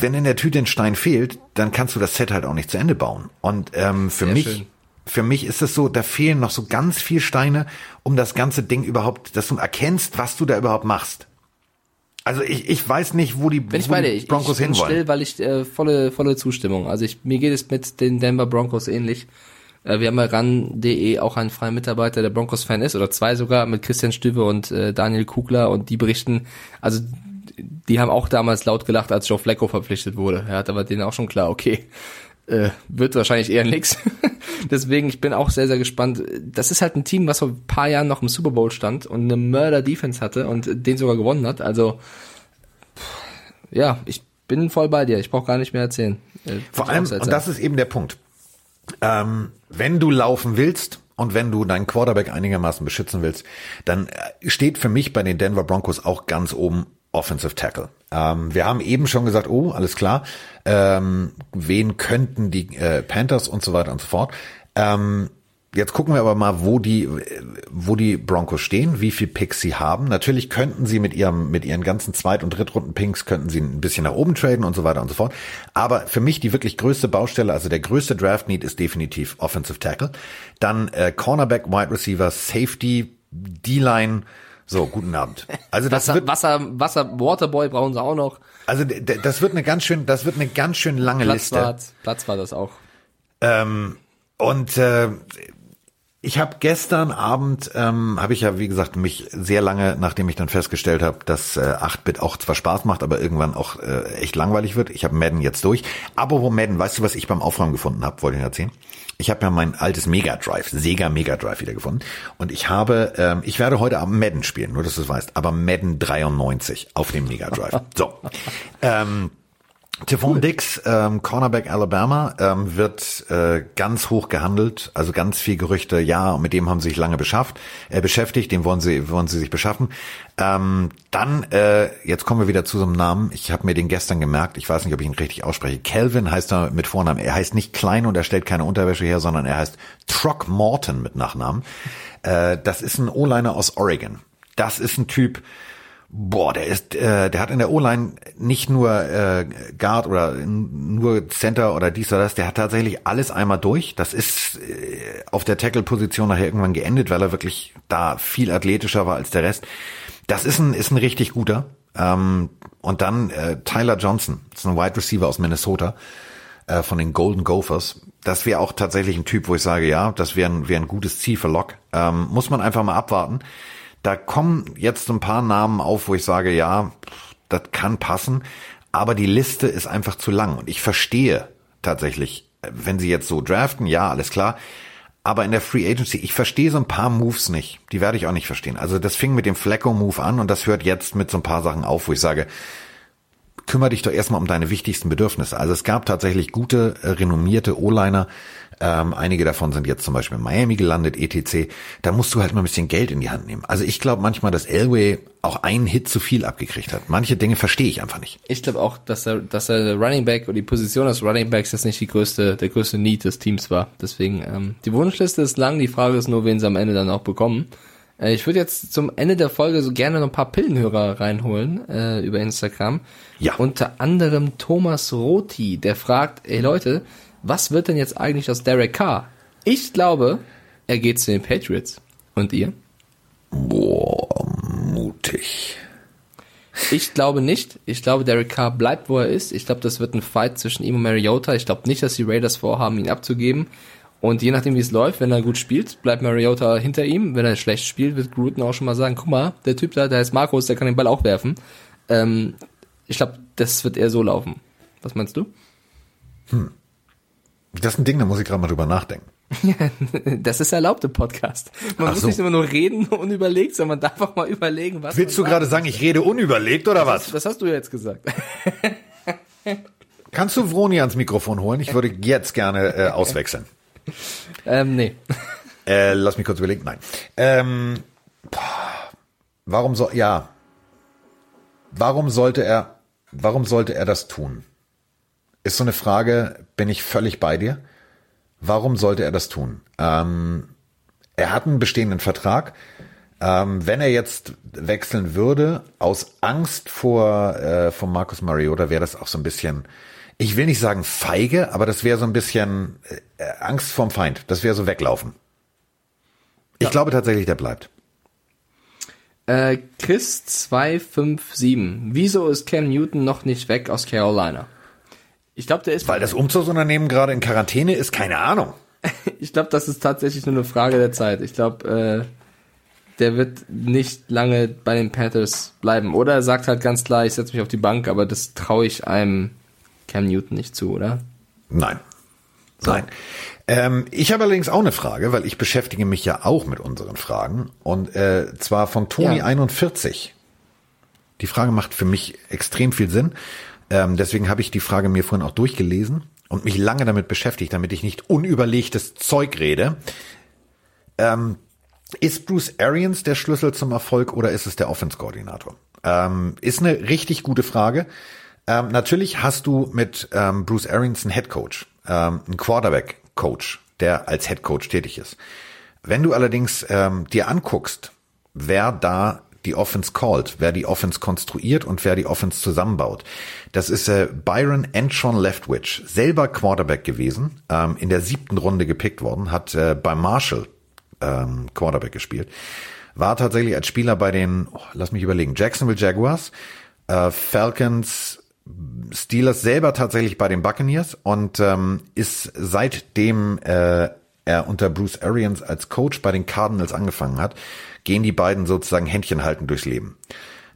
wenn in der Tüte ein Stein fehlt, dann kannst du das Set halt auch nicht zu Ende bauen. Und ähm, für Sehr mich, schön. für mich ist es so, da fehlen noch so ganz viel Steine, um das ganze Ding überhaupt, dass du erkennst, was du da überhaupt machst. Also ich, ich weiß nicht, wo die, Bin ich wo die Broncos ich, ich bin hinwollen. still, weil ich äh, volle volle Zustimmung. Also ich mir geht es mit den Denver Broncos ähnlich. Äh, wir haben bei ran.de auch einen freien Mitarbeiter, der Broncos-Fan ist, oder zwei sogar, mit Christian Stüwe und äh, Daniel Kugler und die berichten, also die haben auch damals laut gelacht, als Joe Flacco verpflichtet wurde. Ja, da war denen auch schon klar, okay, äh, wird wahrscheinlich eher nix. Deswegen, ich bin auch sehr, sehr gespannt. Das ist halt ein Team, was vor ein paar Jahren noch im Super Bowl stand und eine Mörder-Defense hatte und den sogar gewonnen hat. Also, ja, ich bin voll bei dir. Ich brauche gar nicht mehr erzählen. Äh, vor allem, und das ist eben der Punkt. Ähm, wenn du laufen willst, und wenn du deinen Quarterback einigermaßen beschützen willst, dann äh, steht für mich bei den Denver Broncos auch ganz oben Offensive Tackle. Ähm, wir haben eben schon gesagt, oh, alles klar, ähm, wen könnten die äh, Panthers und so weiter und so fort. Ähm, Jetzt gucken wir aber mal, wo die, wo die Broncos stehen, wie viel Picks sie haben. Natürlich könnten sie mit ihrem, mit ihren ganzen Zweit- und Drittrunden-Picks könnten sie ein bisschen nach oben traden und so weiter und so fort. Aber für mich die wirklich größte Baustelle, also der größte Draft-Need ist definitiv Offensive Tackle. Dann äh, Cornerback, Wide Receiver, Safety, D-Line. So, guten Abend. Also das Wasser, wird, Wasser, Wasser, Waterboy brauchen sie auch noch. Also das wird eine ganz schön, das wird eine ganz schön lange Platzwart, Liste. Platz war das auch. Ähm, und äh, ich habe gestern Abend, ähm, habe ich ja wie gesagt mich sehr lange, nachdem ich dann festgestellt habe, dass äh, 8-Bit auch zwar Spaß macht, aber irgendwann auch äh, echt langweilig wird. Ich habe Madden jetzt durch. Aber wo Madden, weißt du, was ich beim Aufräumen gefunden habe? Wollte ich erzählen. Ich habe ja mein altes Mega Drive, Sega Mega Drive wieder gefunden. Und ich habe, ähm, ich werde heute Abend Madden spielen, nur dass du es weißt, aber Madden 93 auf dem Mega Drive. So. ähm, Tivon cool. Dix, ähm, Cornerback Alabama, ähm, wird äh, ganz hoch gehandelt, also ganz viel Gerüchte, ja, mit dem haben sie sich lange beschafft, äh, beschäftigt, den wollen sie, wollen sie sich beschaffen. Ähm, dann, äh, jetzt kommen wir wieder zu so einem Namen, ich habe mir den gestern gemerkt, ich weiß nicht, ob ich ihn richtig ausspreche. Calvin heißt er mit Vornamen, er heißt nicht Klein und er stellt keine Unterwäsche her, sondern er heißt Trock Morton mit Nachnamen. Äh, das ist ein O-Liner aus Oregon. Das ist ein Typ, Boah, der ist, äh, der hat in der O-Line nicht nur äh, Guard oder nur Center oder dies oder das, der hat tatsächlich alles einmal durch. Das ist äh, auf der Tackle-Position nachher irgendwann geendet, weil er wirklich da viel athletischer war als der Rest. Das ist ein, ist ein richtig guter. Ähm, und dann äh, Tyler Johnson, das ist ein Wide Receiver aus Minnesota äh, von den Golden Gophers. Das wäre auch tatsächlich ein Typ, wo ich sage, ja, das wäre ein, wär ein gutes Ziel für Lock. Ähm, muss man einfach mal abwarten. Da kommen jetzt ein paar Namen auf, wo ich sage, ja, das kann passen, aber die Liste ist einfach zu lang und ich verstehe tatsächlich, wenn sie jetzt so draften, ja, alles klar, aber in der Free Agency, ich verstehe so ein paar Moves nicht. Die werde ich auch nicht verstehen. Also das fing mit dem Flecko-Move an und das hört jetzt mit so ein paar Sachen auf, wo ich sage, kümmere dich doch erstmal um deine wichtigsten Bedürfnisse. Also es gab tatsächlich gute, äh, renommierte O-Liner. Ähm, einige davon sind jetzt zum Beispiel in Miami gelandet, etc. Da musst du halt mal ein bisschen Geld in die Hand nehmen. Also ich glaube manchmal, dass Elway auch einen Hit zu viel abgekriegt hat. Manche Dinge verstehe ich einfach nicht. Ich glaube auch, dass er, dass er der Running Back oder die Position des Running Backs jetzt nicht die größte, der größte Need des Teams war. Deswegen, ähm, die Wunschliste ist lang. Die Frage ist nur, wen sie am Ende dann auch bekommen. Äh, ich würde jetzt zum Ende der Folge so gerne noch ein paar Pillenhörer reinholen äh, über Instagram. Ja. Unter anderem Thomas Roti, der fragt, ey Leute, was wird denn jetzt eigentlich aus Derek Carr? Ich glaube, er geht zu den Patriots. Und ihr? Boah, mutig. Ich glaube nicht. Ich glaube, Derek Carr bleibt, wo er ist. Ich glaube, das wird ein Fight zwischen ihm und Mariota. Ich glaube nicht, dass die Raiders vorhaben, ihn abzugeben. Und je nachdem, wie es läuft, wenn er gut spielt, bleibt Mariota hinter ihm. Wenn er schlecht spielt, wird Gruden auch schon mal sagen, guck mal, der Typ da, der heißt Markus, der kann den Ball auch werfen. Ähm, ich glaube, das wird eher so laufen. Was meinst du? Hm. Das ist ein Ding, da muss ich gerade mal drüber nachdenken. das ist erlaubte Podcast. Man Ach muss so. nicht immer nur reden unüberlegt, sondern man darf auch mal überlegen, was. Willst du gerade sagen, ich rede unüberlegt oder was? Das hast du jetzt gesagt. Kannst du Vroni ans Mikrofon holen? Ich würde jetzt gerne äh, auswechseln. Ähm, nee. Äh, lass mich kurz überlegen. Nein. Ähm, warum soll, ja. Warum sollte er, warum sollte er das tun? Ist so eine Frage, bin ich völlig bei dir. Warum sollte er das tun? Ähm, er hat einen bestehenden Vertrag. Ähm, wenn er jetzt wechseln würde, aus Angst vor, äh, vor Markus Mariota, wäre das auch so ein bisschen, ich will nicht sagen feige, aber das wäre so ein bisschen äh, Angst vorm Feind. Das wäre so weglaufen. Ich ja. glaube tatsächlich, der bleibt. Äh, Chris 257. Wieso ist Cam Newton noch nicht weg aus Carolina? Ich glaube, der ist. Weil das Umzugsunternehmen gerade in Quarantäne ist, keine Ahnung. ich glaube, das ist tatsächlich nur eine Frage der Zeit. Ich glaube, äh, der wird nicht lange bei den Panthers bleiben. Oder er sagt halt ganz klar, ich setze mich auf die Bank, aber das traue ich einem Cam Newton nicht zu, oder? Nein. So. Nein. Ähm, ich habe allerdings auch eine Frage, weil ich beschäftige mich ja auch mit unseren Fragen. Und äh, zwar von Toni41. Ja. Die Frage macht für mich extrem viel Sinn. Ähm, deswegen habe ich die Frage mir vorhin auch durchgelesen und mich lange damit beschäftigt, damit ich nicht unüberlegtes Zeug rede. Ähm, ist Bruce Arians der Schlüssel zum Erfolg oder ist es der Offense-Koordinator? Ähm, ist eine richtig gute Frage. Ähm, natürlich hast du mit ähm, Bruce Arians einen Head Coach, ähm, einen Quarterback Coach, der als Head Coach tätig ist. Wenn du allerdings ähm, dir anguckst, wer da die Offense called, wer die Offense konstruiert und wer die Offense zusammenbaut. Das ist äh, Byron Entron Leftwich, selber Quarterback gewesen, ähm, in der siebten Runde gepickt worden, hat äh, bei Marshall ähm, Quarterback gespielt. War tatsächlich als Spieler bei den, oh, lass mich überlegen, Jacksonville Jaguars, äh, Falcons, Steelers selber tatsächlich bei den Buccaneers und ähm, ist seitdem äh, er unter Bruce Arians als Coach bei den Cardinals angefangen hat, gehen die beiden sozusagen Händchen halten durchs Leben.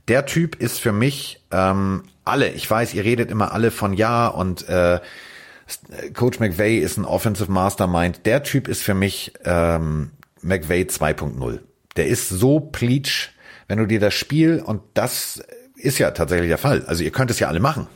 Der Typ ist für mich ähm, alle, ich weiß, ihr redet immer alle von ja und äh, Coach McVay ist ein Offensive Mastermind. Der Typ ist für mich ähm, McVay 2.0. Der ist so pleatsch, wenn du dir das Spiel und das ist ja tatsächlich der Fall. Also ihr könnt es ja alle machen.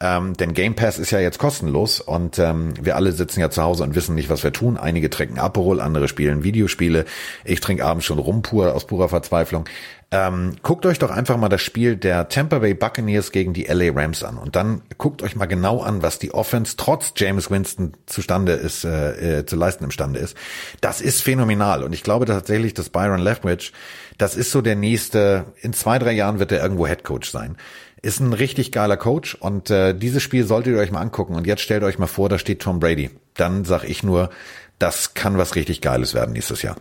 Ähm, denn Game Pass ist ja jetzt kostenlos und ähm, wir alle sitzen ja zu Hause und wissen nicht, was wir tun. Einige trinken Aperol, andere spielen Videospiele. Ich trinke abends schon rum pur aus purer Verzweiflung. Ähm, guckt euch doch einfach mal das Spiel der Tampa Bay Buccaneers gegen die LA Rams an und dann guckt euch mal genau an, was die Offense trotz James Winston zustande ist, äh, äh, zu leisten imstande ist. Das ist phänomenal und ich glaube tatsächlich, dass Byron Leftwich, das ist so der nächste, in zwei, drei Jahren wird er irgendwo Head Coach sein. Ist ein richtig geiler Coach und äh, dieses Spiel solltet ihr euch mal angucken und jetzt stellt euch mal vor, da steht Tom Brady. Dann sag ich nur, das kann was richtig Geiles werden nächstes Jahr.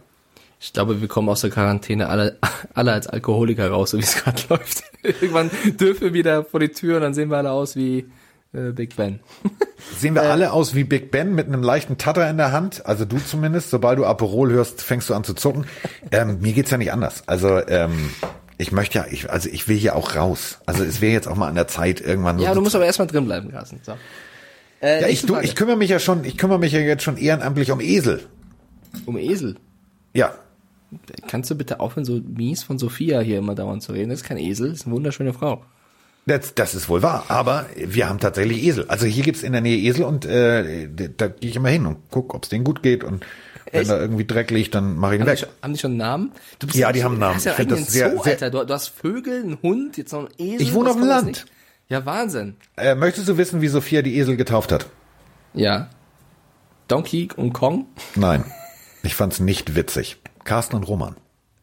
Ich glaube, wir kommen aus der Quarantäne alle, alle als Alkoholiker raus, so wie es gerade läuft. Irgendwann dürfen wir wieder vor die Tür und dann sehen wir alle aus wie äh, Big Ben. Sehen wir äh, alle aus wie Big Ben mit einem leichten Tatter in der Hand? Also du zumindest. Sobald du Aperol hörst, fängst du an zu zucken. Ähm, mir geht's ja nicht anders. Also ähm, ich möchte ja, ich, also ich will hier auch raus. Also es wäre jetzt auch mal an der Zeit irgendwann. Ja, du musst aber erstmal drin bleiben, Carsten. So. Äh, ja, ich, du, ich kümmere mich ja schon, ich kümmere mich ja jetzt schon ehrenamtlich um Esel. Um Esel? Ja. Kannst du bitte aufhören, so mies von Sophia hier immer dauernd zu reden? Das ist kein Esel, das ist eine wunderschöne Frau. Das, das ist wohl wahr, aber wir haben tatsächlich Esel. Also hier gibt's in der Nähe Esel und äh, da gehe ich immer hin und guck, ob es denen gut geht und wenn Echt? da irgendwie Dreck liegt, dann mache ich ihn haben weg. Die schon, haben die schon einen Namen? ja, die haben einen Namen. Du ja ich das sehr, Zoo, sehr, Alter. Du, du, hast Vögel, einen Hund, jetzt noch einen Esel. Ich wohne auf dem Land. Ja, Wahnsinn. Äh, möchtest du wissen, wie Sophia die Esel getauft hat? Ja. Donkey und Kong? Nein. Ich fand's nicht witzig. Carsten und Roman.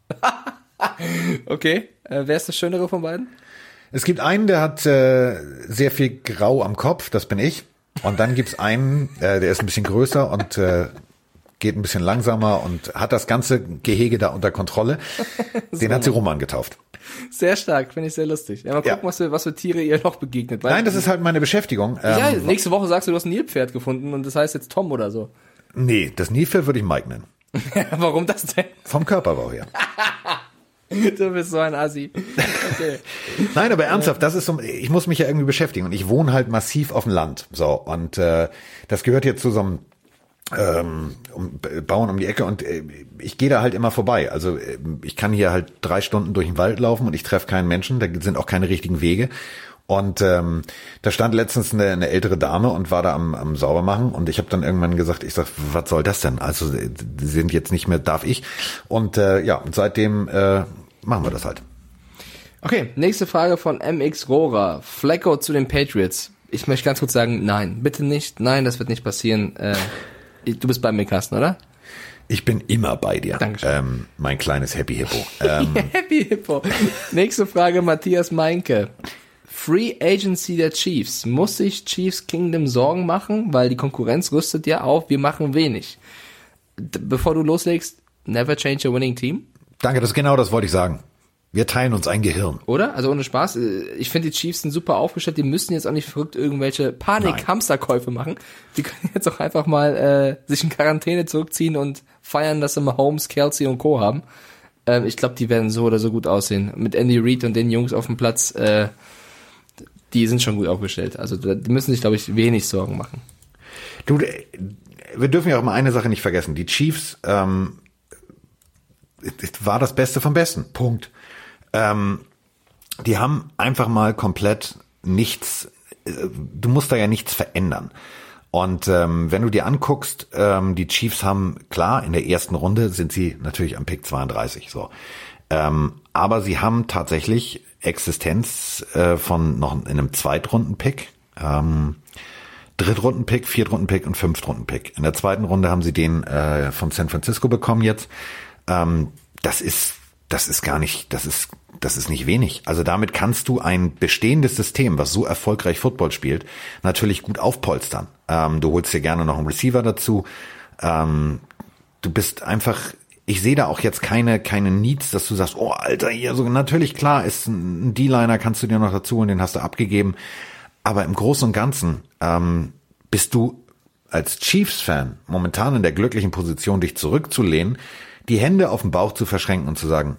okay. Äh, wer ist das Schönere von beiden? Es gibt einen, der hat äh, sehr viel Grau am Kopf, das bin ich. Und dann gibt's einen, äh, der ist ein bisschen größer und äh, geht ein bisschen langsamer und hat das ganze Gehege da unter Kontrolle. Den so. hat sie Roman getauft. Sehr stark, finde ich sehr lustig. Ja, mal gucken, ja. was, für, was für Tiere ihr noch begegnet. Nein, das ist halt meine Beschäftigung. Ja, ähm, nächste Woche sagst du, du hast ein Nilpferd gefunden und das heißt jetzt Tom oder so. Nee, das Nilpferd würde ich Mike nennen. Warum das denn? Vom Körperbau her. Du bist so ein Assi. Okay. Nein, aber ernsthaft, das ist so, ich muss mich ja irgendwie beschäftigen und ich wohne halt massiv auf dem Land. So, und äh, das gehört jetzt zu so einem ähm, um, bauen um die Ecke und äh, ich gehe da halt immer vorbei. Also äh, ich kann hier halt drei Stunden durch den Wald laufen und ich treffe keinen Menschen, da sind auch keine richtigen Wege. Und ähm, da stand letztens eine, eine ältere Dame und war da am, am Saubermachen und ich habe dann irgendwann gesagt, ich sag, was soll das denn? Also die sind jetzt nicht mehr, darf ich. Und äh, ja, und seitdem äh, machen wir das halt. Okay, nächste Frage von MX Rohrer. Flecko zu den Patriots. Ich möchte ganz kurz sagen, nein, bitte nicht. Nein, das wird nicht passieren. Äh, du bist bei mir, Carsten, oder? Ich bin immer bei dir. Dankeschön. Ähm, mein kleines Happy Hippo. Ähm, Happy Hippo. Nächste Frage, Matthias Meinke. Free Agency der Chiefs. Muss sich Chiefs Kingdom Sorgen machen, weil die Konkurrenz rüstet ja auf, wir machen wenig. Bevor du loslegst, never change a winning team? Danke, das genau das wollte ich sagen. Wir teilen uns ein Gehirn. Oder? Also ohne Spaß. Äh, ich finde, die Chiefs sind super aufgestellt. Die müssen jetzt auch nicht verrückt irgendwelche Panik-Hamsterkäufe machen. Die können jetzt auch einfach mal äh, sich in Quarantäne zurückziehen und feiern, dass sie Mahomes, Kelsey und Co. haben. Ähm, ich glaube, die werden so oder so gut aussehen. Mit Andy Reid und den Jungs auf dem Platz, äh, die sind schon gut aufgestellt. Also die müssen sich, glaube ich, wenig Sorgen machen. Du, wir dürfen ja auch mal eine Sache nicht vergessen. Die Chiefs ähm, war das Beste vom Besten. Punkt. Ähm, die haben einfach mal komplett nichts, äh, du musst da ja nichts verändern. Und ähm, wenn du dir anguckst, ähm, die Chiefs haben, klar, in der ersten Runde sind sie natürlich am Pick 32, so. Ähm, aber sie haben tatsächlich Existenz äh, von noch in einem Zweitrunden-Pick, ähm, Drittrunden-Pick, Viertrunden-Pick und Fünftrunden-Pick. In der zweiten Runde haben sie den äh, von San Francisco bekommen jetzt. Ähm, das ist, das ist gar nicht, das ist das ist nicht wenig. Also damit kannst du ein bestehendes System, was so erfolgreich Football spielt, natürlich gut aufpolstern. Ähm, du holst dir gerne noch einen Receiver dazu. Ähm, du bist einfach, ich sehe da auch jetzt keine, keine Needs, dass du sagst, oh Alter, hier so, natürlich klar, ist ein D-Liner, kannst du dir noch dazu und den hast du abgegeben. Aber im Großen und Ganzen ähm, bist du als Chiefs-Fan momentan in der glücklichen Position, dich zurückzulehnen, die Hände auf den Bauch zu verschränken und zu sagen,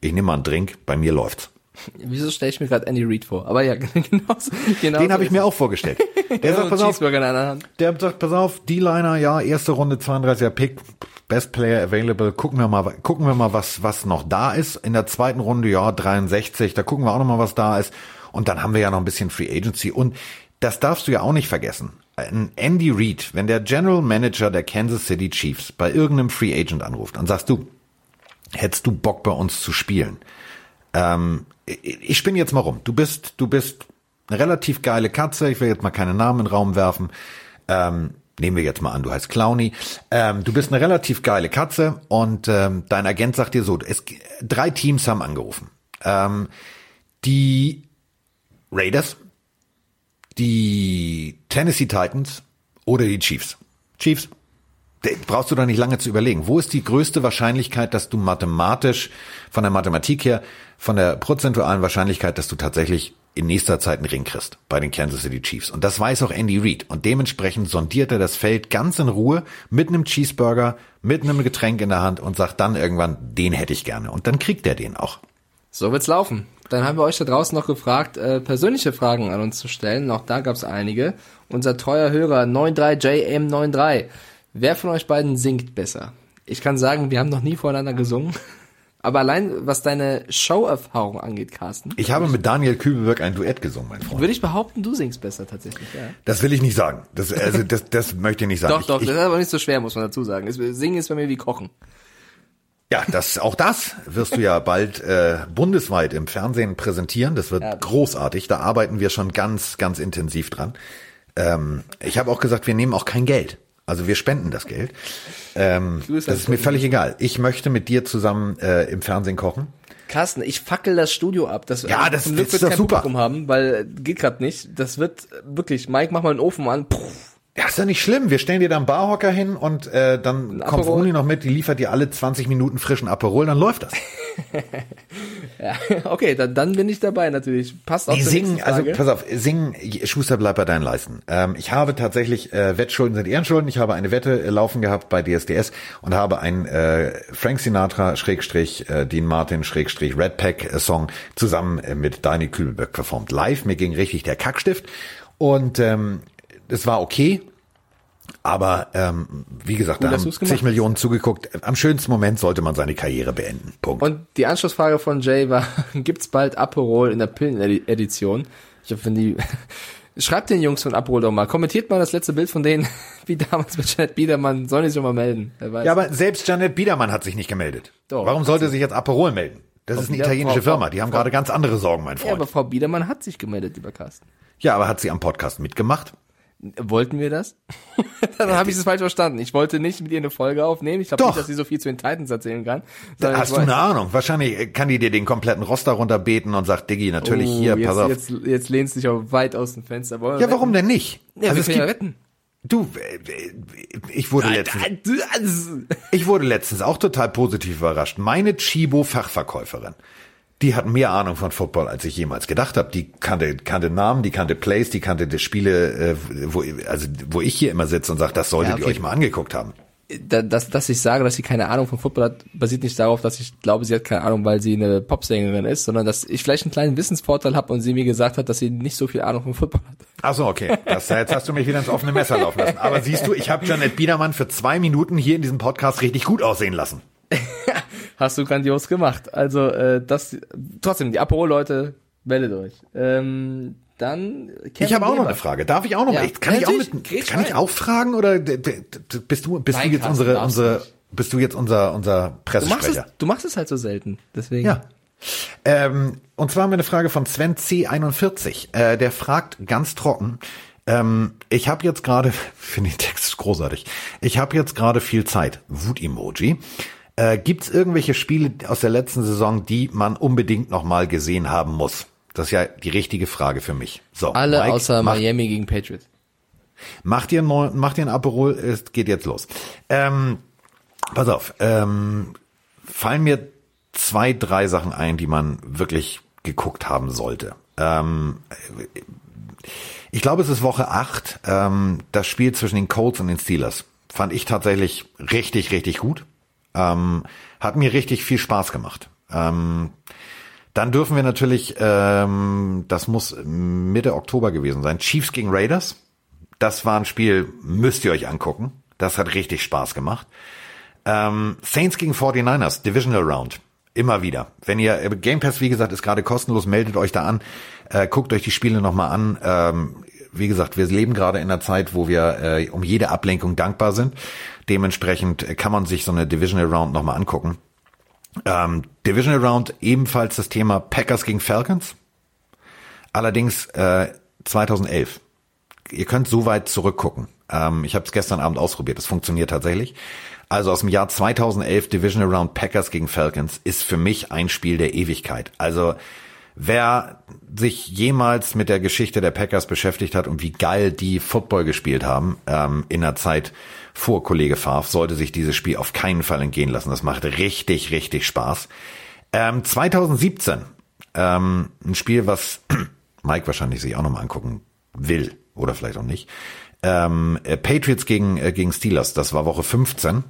ich nehme mal einen Drink, bei mir läuft's. Wieso stelle ich mir gerade Andy Reid vor? Aber ja, genau. genau Den habe ich mir auch vorgestellt. Der sagt, pass auf, der sagt, pass auf, D-Liner, ja, erste Runde, 32er Pick, Best Player available. Gucken wir mal, gucken wir mal, was, was noch da ist. In der zweiten Runde, ja, 63, da gucken wir auch noch mal, was da ist. Und dann haben wir ja noch ein bisschen Free Agency. Und das darfst du ja auch nicht vergessen. Ein Andy Reid, wenn der General Manager der Kansas City Chiefs bei irgendeinem Free Agent anruft und sagst du, hättest du Bock bei uns zu spielen? Ähm, ich spinne jetzt mal rum. Du bist, du bist eine relativ geile Katze. Ich will jetzt mal keine Namen in den Raum werfen. Ähm, nehmen wir jetzt mal an, du heißt Clowny. Ähm, du bist eine relativ geile Katze und ähm, dein Agent sagt dir so, es, drei Teams haben angerufen. Ähm, die Raiders, die Tennessee Titans oder die Chiefs. Chiefs, brauchst du doch nicht lange zu überlegen. Wo ist die größte Wahrscheinlichkeit, dass du mathematisch, von der Mathematik her, von der prozentualen Wahrscheinlichkeit, dass du tatsächlich in nächster Zeit einen Ring kriegst bei den Kansas City Chiefs. Und das weiß auch Andy Reid. Und dementsprechend sondiert er das Feld ganz in Ruhe mit einem Cheeseburger, mit einem Getränk in der Hand und sagt dann irgendwann, den hätte ich gerne. Und dann kriegt er den auch. So wird's laufen. Dann haben wir euch da draußen noch gefragt, äh, persönliche Fragen an uns zu stellen. Auch da gab's einige. Unser treuer Hörer 93JM93 Wer von euch beiden singt besser? Ich kann sagen, wir haben noch nie voreinander gesungen. Aber allein, was deine Show-Erfahrung angeht, Carsten. Ich habe mit Daniel Kübelberg ein Duett gesungen, mein Freund. Würde ich behaupten, du singst besser tatsächlich, ja. Das will ich nicht sagen. Das, also, das, das möchte ich nicht sagen. Doch, doch, ich, das ist aber nicht so schwer, muss man dazu sagen. Singen ist bei mir wie Kochen. Ja, das, auch das wirst du ja bald äh, bundesweit im Fernsehen präsentieren. Das wird ja. großartig. Da arbeiten wir schon ganz, ganz intensiv dran. Ähm, ich habe auch gesagt, wir nehmen auch kein Geld. Also wir spenden das Geld. Ähm, das ist mir völlig egal. Ich möchte mit dir zusammen äh, im Fernsehen kochen. Carsten, ich fackel das Studio ab. Das, ja, das, das ist doch super. Publikum haben, weil geht gerade nicht. Das wird wirklich. Mike, mach mal einen Ofen an. Puh. Ja, ist ja nicht schlimm. Wir stellen dir da einen Barhocker hin und äh, dann kommt Froni noch mit, die liefert dir alle 20 Minuten frischen Aperol, dann läuft das. ja, okay, dann, dann bin ich dabei natürlich. Passt auch Die singen, also pass auf, singen, Schuster bleibt bei deinen Leisten. Ähm, ich habe tatsächlich, äh, Wettschulden sind Ehrenschulden, ich habe eine Wette äh, laufen gehabt bei DSDS und habe einen äh, Frank Sinatra Schrägstrich äh, Dean Martin Schrägstrich Red Pack äh, Song zusammen äh, mit Dani Kühlberg performt. Live, mir ging richtig der Kackstift und ähm, es war okay. Aber ähm, wie gesagt, Gut, da haben zig Millionen zugeguckt. Am schönsten Moment sollte man seine Karriere beenden. Punkt. Und die Anschlussfrage von Jay war, gibt's bald Aperol in der Pillen-Edition? Ich hoffe, wenn die Schreibt den Jungs von Aperol doch mal. Kommentiert mal das letzte Bild von denen, wie damals mit Janet Biedermann. Sollen die sich mal melden? Ja, aber selbst Janet Biedermann hat sich nicht gemeldet. Doch, Warum sollte sich jetzt Aperol melden? Das Frau ist eine italienische Frau, Firma. Die haben Frau, gerade ganz andere Sorgen, mein Freund. Ja, aber Frau Biedermann hat sich gemeldet, lieber Carsten. Ja, aber hat sie am Podcast mitgemacht? Wollten wir das? Dann habe ich es falsch verstanden. Ich wollte nicht mit ihr eine Folge aufnehmen. Ich glaube nicht, dass sie so viel zu den Titans erzählen kann. Da hast du eine Ahnung. Wahrscheinlich kann die dir den kompletten Roster runterbeten und sagt, Diggi, natürlich oh, hier, jetzt, pass auf. Jetzt, jetzt lehnst du dich auch weit aus dem Fenster. Wollen ja, warum denn nicht? Ja, also wir gibt, ja wetten. Du, ich wurde letztens, ich wurde letztens auch total positiv überrascht. Meine Chibo Fachverkäuferin die hat mehr Ahnung von Football, als ich jemals gedacht habe. Die kannte, kannte Namen, die kannte Plays, die kannte die Spiele, äh, wo, also wo ich hier immer sitze und sage, das solltet ja, okay. ihr euch mal angeguckt haben. dass, dass ich sage, dass sie keine Ahnung von Football hat, basiert nicht darauf, dass ich glaube, sie hat keine Ahnung, weil sie eine Popsängerin ist, sondern dass ich vielleicht einen kleinen Wissensvorteil habe und sie mir gesagt hat, dass sie nicht so viel Ahnung von Football hat. Ach so, okay. Das, jetzt hast du mich wieder ins offene Messer laufen lassen. Aber siehst du, ich habe Janet Biedermann für zwei Minuten hier in diesem Podcast richtig gut aussehen lassen. hast du grandios gemacht. Also äh, das trotzdem, die Aperol-Leute, meldet euch. Ähm, dann Kevin Ich habe auch noch eine Frage. Darf ich auch noch? Ja. Kann ja, ich auch mit, kann ich auch fragen oder bist du bist Nein, du jetzt unsere unsere bist du jetzt unser unser Pressesprecher? Du machst, es, du machst es halt so selten, deswegen. Ja. Ähm, und zwar haben wir eine Frage von Sven C41. Äh, der fragt ganz trocken. Ähm, ich habe jetzt gerade, finde den Text großartig. Ich habe jetzt gerade viel Zeit. Wut-Emoji. Äh, Gibt es irgendwelche Spiele aus der letzten Saison, die man unbedingt noch mal gesehen haben muss? Das ist ja die richtige Frage für mich. So, Alle Mike, außer mach, Miami gegen Patriots. Macht ihr, ein, macht ihr ein Aperol, es geht jetzt los. Ähm, pass auf, ähm, fallen mir zwei, drei Sachen ein, die man wirklich geguckt haben sollte. Ähm, ich glaube, es ist Woche acht. Ähm, das Spiel zwischen den Colts und den Steelers fand ich tatsächlich richtig, richtig gut. Ähm, hat mir richtig viel Spaß gemacht. Ähm, dann dürfen wir natürlich, ähm, das muss Mitte Oktober gewesen sein, Chiefs gegen Raiders. Das war ein Spiel, müsst ihr euch angucken. Das hat richtig Spaß gemacht. Ähm, Saints gegen 49ers, Divisional Round. Immer wieder. Wenn ihr, äh, Game Pass, wie gesagt, ist gerade kostenlos, meldet euch da an, äh, guckt euch die Spiele nochmal an. Ähm, wie gesagt, wir leben gerade in einer Zeit, wo wir äh, um jede Ablenkung dankbar sind. Dementsprechend kann man sich so eine Divisional Round nochmal angucken. Ähm, Divisional Round ebenfalls das Thema Packers gegen Falcons. Allerdings äh, 2011. Ihr könnt so weit zurückgucken. Ähm, ich habe es gestern Abend ausprobiert. Das funktioniert tatsächlich. Also aus dem Jahr 2011 Divisional Round Packers gegen Falcons ist für mich ein Spiel der Ewigkeit. Also wer sich jemals mit der Geschichte der Packers beschäftigt hat und wie geil die Football gespielt haben ähm, in der Zeit vor Kollege Favre, sollte sich dieses Spiel auf keinen Fall entgehen lassen. Das macht richtig, richtig Spaß. Ähm, 2017, ähm, ein Spiel, was Mike wahrscheinlich sich auch nochmal angucken will oder vielleicht auch nicht. Ähm, äh, Patriots gegen, äh, gegen Steelers, das war Woche 15,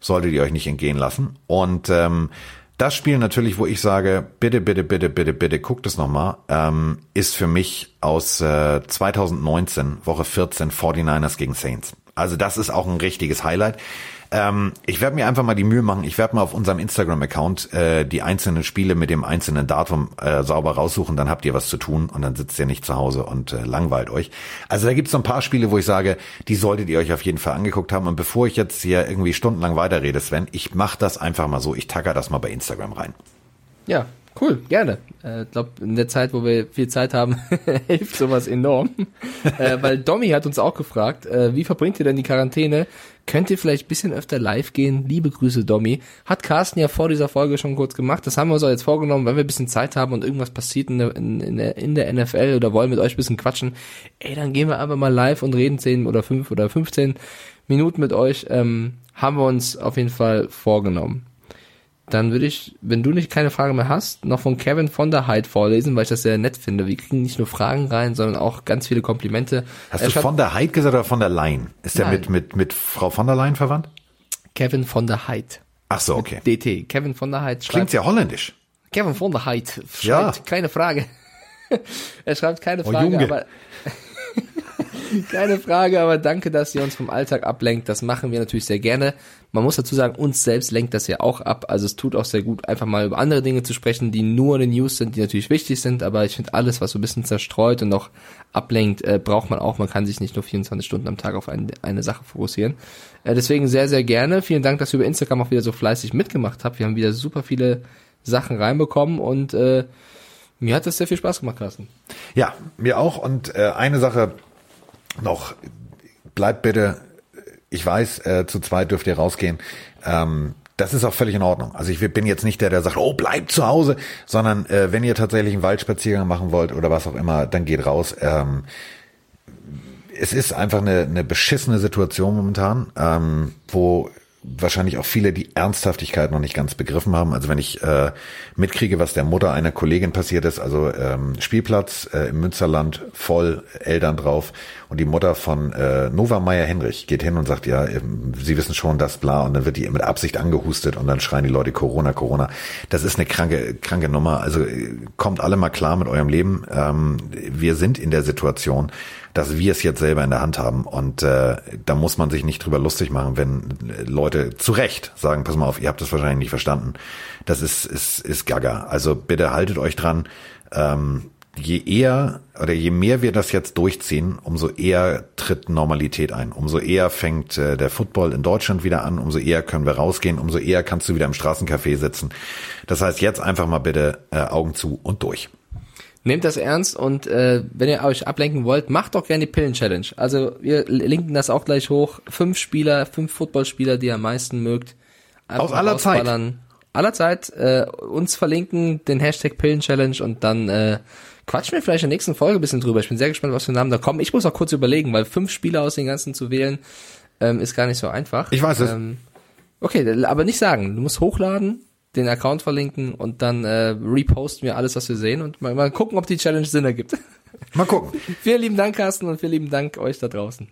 solltet ihr euch nicht entgehen lassen. Und ähm, das Spiel natürlich, wo ich sage, bitte, bitte, bitte, bitte, bitte, guckt es nochmal, ähm, ist für mich aus äh, 2019, Woche 14, 49ers gegen Saints. Also das ist auch ein richtiges Highlight. Ähm, ich werde mir einfach mal die Mühe machen, ich werde mal auf unserem Instagram-Account äh, die einzelnen Spiele mit dem einzelnen Datum äh, sauber raussuchen, dann habt ihr was zu tun und dann sitzt ihr nicht zu Hause und äh, langweilt euch. Also da gibt es so ein paar Spiele, wo ich sage, die solltet ihr euch auf jeden Fall angeguckt haben. Und bevor ich jetzt hier irgendwie stundenlang weiterrede, Sven, ich mache das einfach mal so, ich tacker das mal bei Instagram rein. Ja, Cool, gerne. Ich äh, glaube, in der Zeit, wo wir viel Zeit haben, hilft sowas enorm. äh, weil Domi hat uns auch gefragt, äh, wie verbringt ihr denn die Quarantäne? Könnt ihr vielleicht bisschen öfter live gehen? Liebe Grüße, Domi. Hat Carsten ja vor dieser Folge schon kurz gemacht. Das haben wir uns auch jetzt vorgenommen, wenn wir ein bisschen Zeit haben und irgendwas passiert in der, in, in der, NFL oder wollen mit euch ein bisschen quatschen. Ey, dann gehen wir einfach mal live und reden 10 oder 5 oder 15 Minuten mit euch. Ähm, haben wir uns auf jeden Fall vorgenommen dann würde ich, wenn du nicht keine Frage mehr hast, noch von Kevin von der Heid vorlesen, weil ich das sehr nett finde. Wir kriegen nicht nur Fragen rein, sondern auch ganz viele Komplimente. Hast er du von der Heid gesagt oder von der Leyen? Ist der mit, mit, mit Frau von der Leyen verwandt? Kevin von der Heid. Ach so, okay. DT. Kevin von der Heid schreibt. Klingt ja holländisch. Kevin von der Heid schreibt ja. keine Frage. er schreibt keine oh, Frage, oh, aber keine Frage, aber danke, dass ihr uns vom Alltag ablenkt. Das machen wir natürlich sehr gerne. Man muss dazu sagen, uns selbst lenkt das ja auch ab. Also es tut auch sehr gut, einfach mal über andere Dinge zu sprechen, die nur in den News sind, die natürlich wichtig sind. Aber ich finde alles, was so ein bisschen zerstreut und noch ablenkt, äh, braucht man auch. Man kann sich nicht nur 24 Stunden am Tag auf eine, eine Sache fokussieren. Äh, deswegen sehr, sehr gerne. Vielen Dank, dass ihr über Instagram auch wieder so fleißig mitgemacht habt. Wir haben wieder super viele Sachen reinbekommen und äh, mir hat das sehr viel Spaß gemacht, Carsten. Ja, mir auch. Und äh, eine Sache noch, bleibt bitte, ich weiß, äh, zu zweit dürft ihr rausgehen. Ähm, das ist auch völlig in Ordnung. Also ich bin jetzt nicht der, der sagt, oh, bleibt zu Hause, sondern äh, wenn ihr tatsächlich einen Waldspaziergang machen wollt oder was auch immer, dann geht raus. Ähm, es ist einfach eine, eine beschissene Situation momentan, ähm, wo wahrscheinlich auch viele die Ernsthaftigkeit noch nicht ganz begriffen haben. Also wenn ich äh, mitkriege, was der Mutter einer Kollegin passiert ist, also ähm, Spielplatz äh, im Münsterland, voll Eltern drauf und die Mutter von äh, Nova Meyer Henrich geht hin und sagt, ja, äh, Sie wissen schon, das bla und dann wird die mit Absicht angehustet und dann schreien die Leute Corona, Corona. Das ist eine kranke, kranke Nummer. Also äh, kommt alle mal klar mit eurem Leben. Ähm, wir sind in der Situation, dass wir es jetzt selber in der Hand haben. Und äh, da muss man sich nicht drüber lustig machen, wenn Leute zu Recht sagen, pass mal auf, ihr habt das wahrscheinlich nicht verstanden. Das ist, ist, ist gaga. Also bitte haltet euch dran. Ähm, je eher oder je mehr wir das jetzt durchziehen, umso eher tritt Normalität ein. Umso eher fängt äh, der Football in Deutschland wieder an, umso eher können wir rausgehen, umso eher kannst du wieder im Straßencafé sitzen. Das heißt, jetzt einfach mal bitte äh, Augen zu und durch. Nehmt das ernst und äh, wenn ihr euch ablenken wollt, macht doch gerne die Pillen-Challenge. Also wir linken das auch gleich hoch. Fünf Spieler, fünf Footballspieler, die ihr am meisten mögt. Aus aller Zeit. Aller Zeit. Äh, uns verlinken, den Hashtag Pillen-Challenge und dann äh, quatschen wir vielleicht in der nächsten Folge ein bisschen drüber. Ich bin sehr gespannt, was für Namen da kommen. Ich muss auch kurz überlegen, weil fünf Spieler aus den ganzen zu wählen, ähm, ist gar nicht so einfach. Ich weiß es. Ähm, okay, aber nicht sagen. Du musst hochladen, den Account verlinken und dann äh, reposten wir alles, was wir sehen und mal, mal gucken, ob die Challenge Sinn ergibt. Mal gucken. vielen lieben Dank, Carsten, und vielen lieben Dank euch da draußen.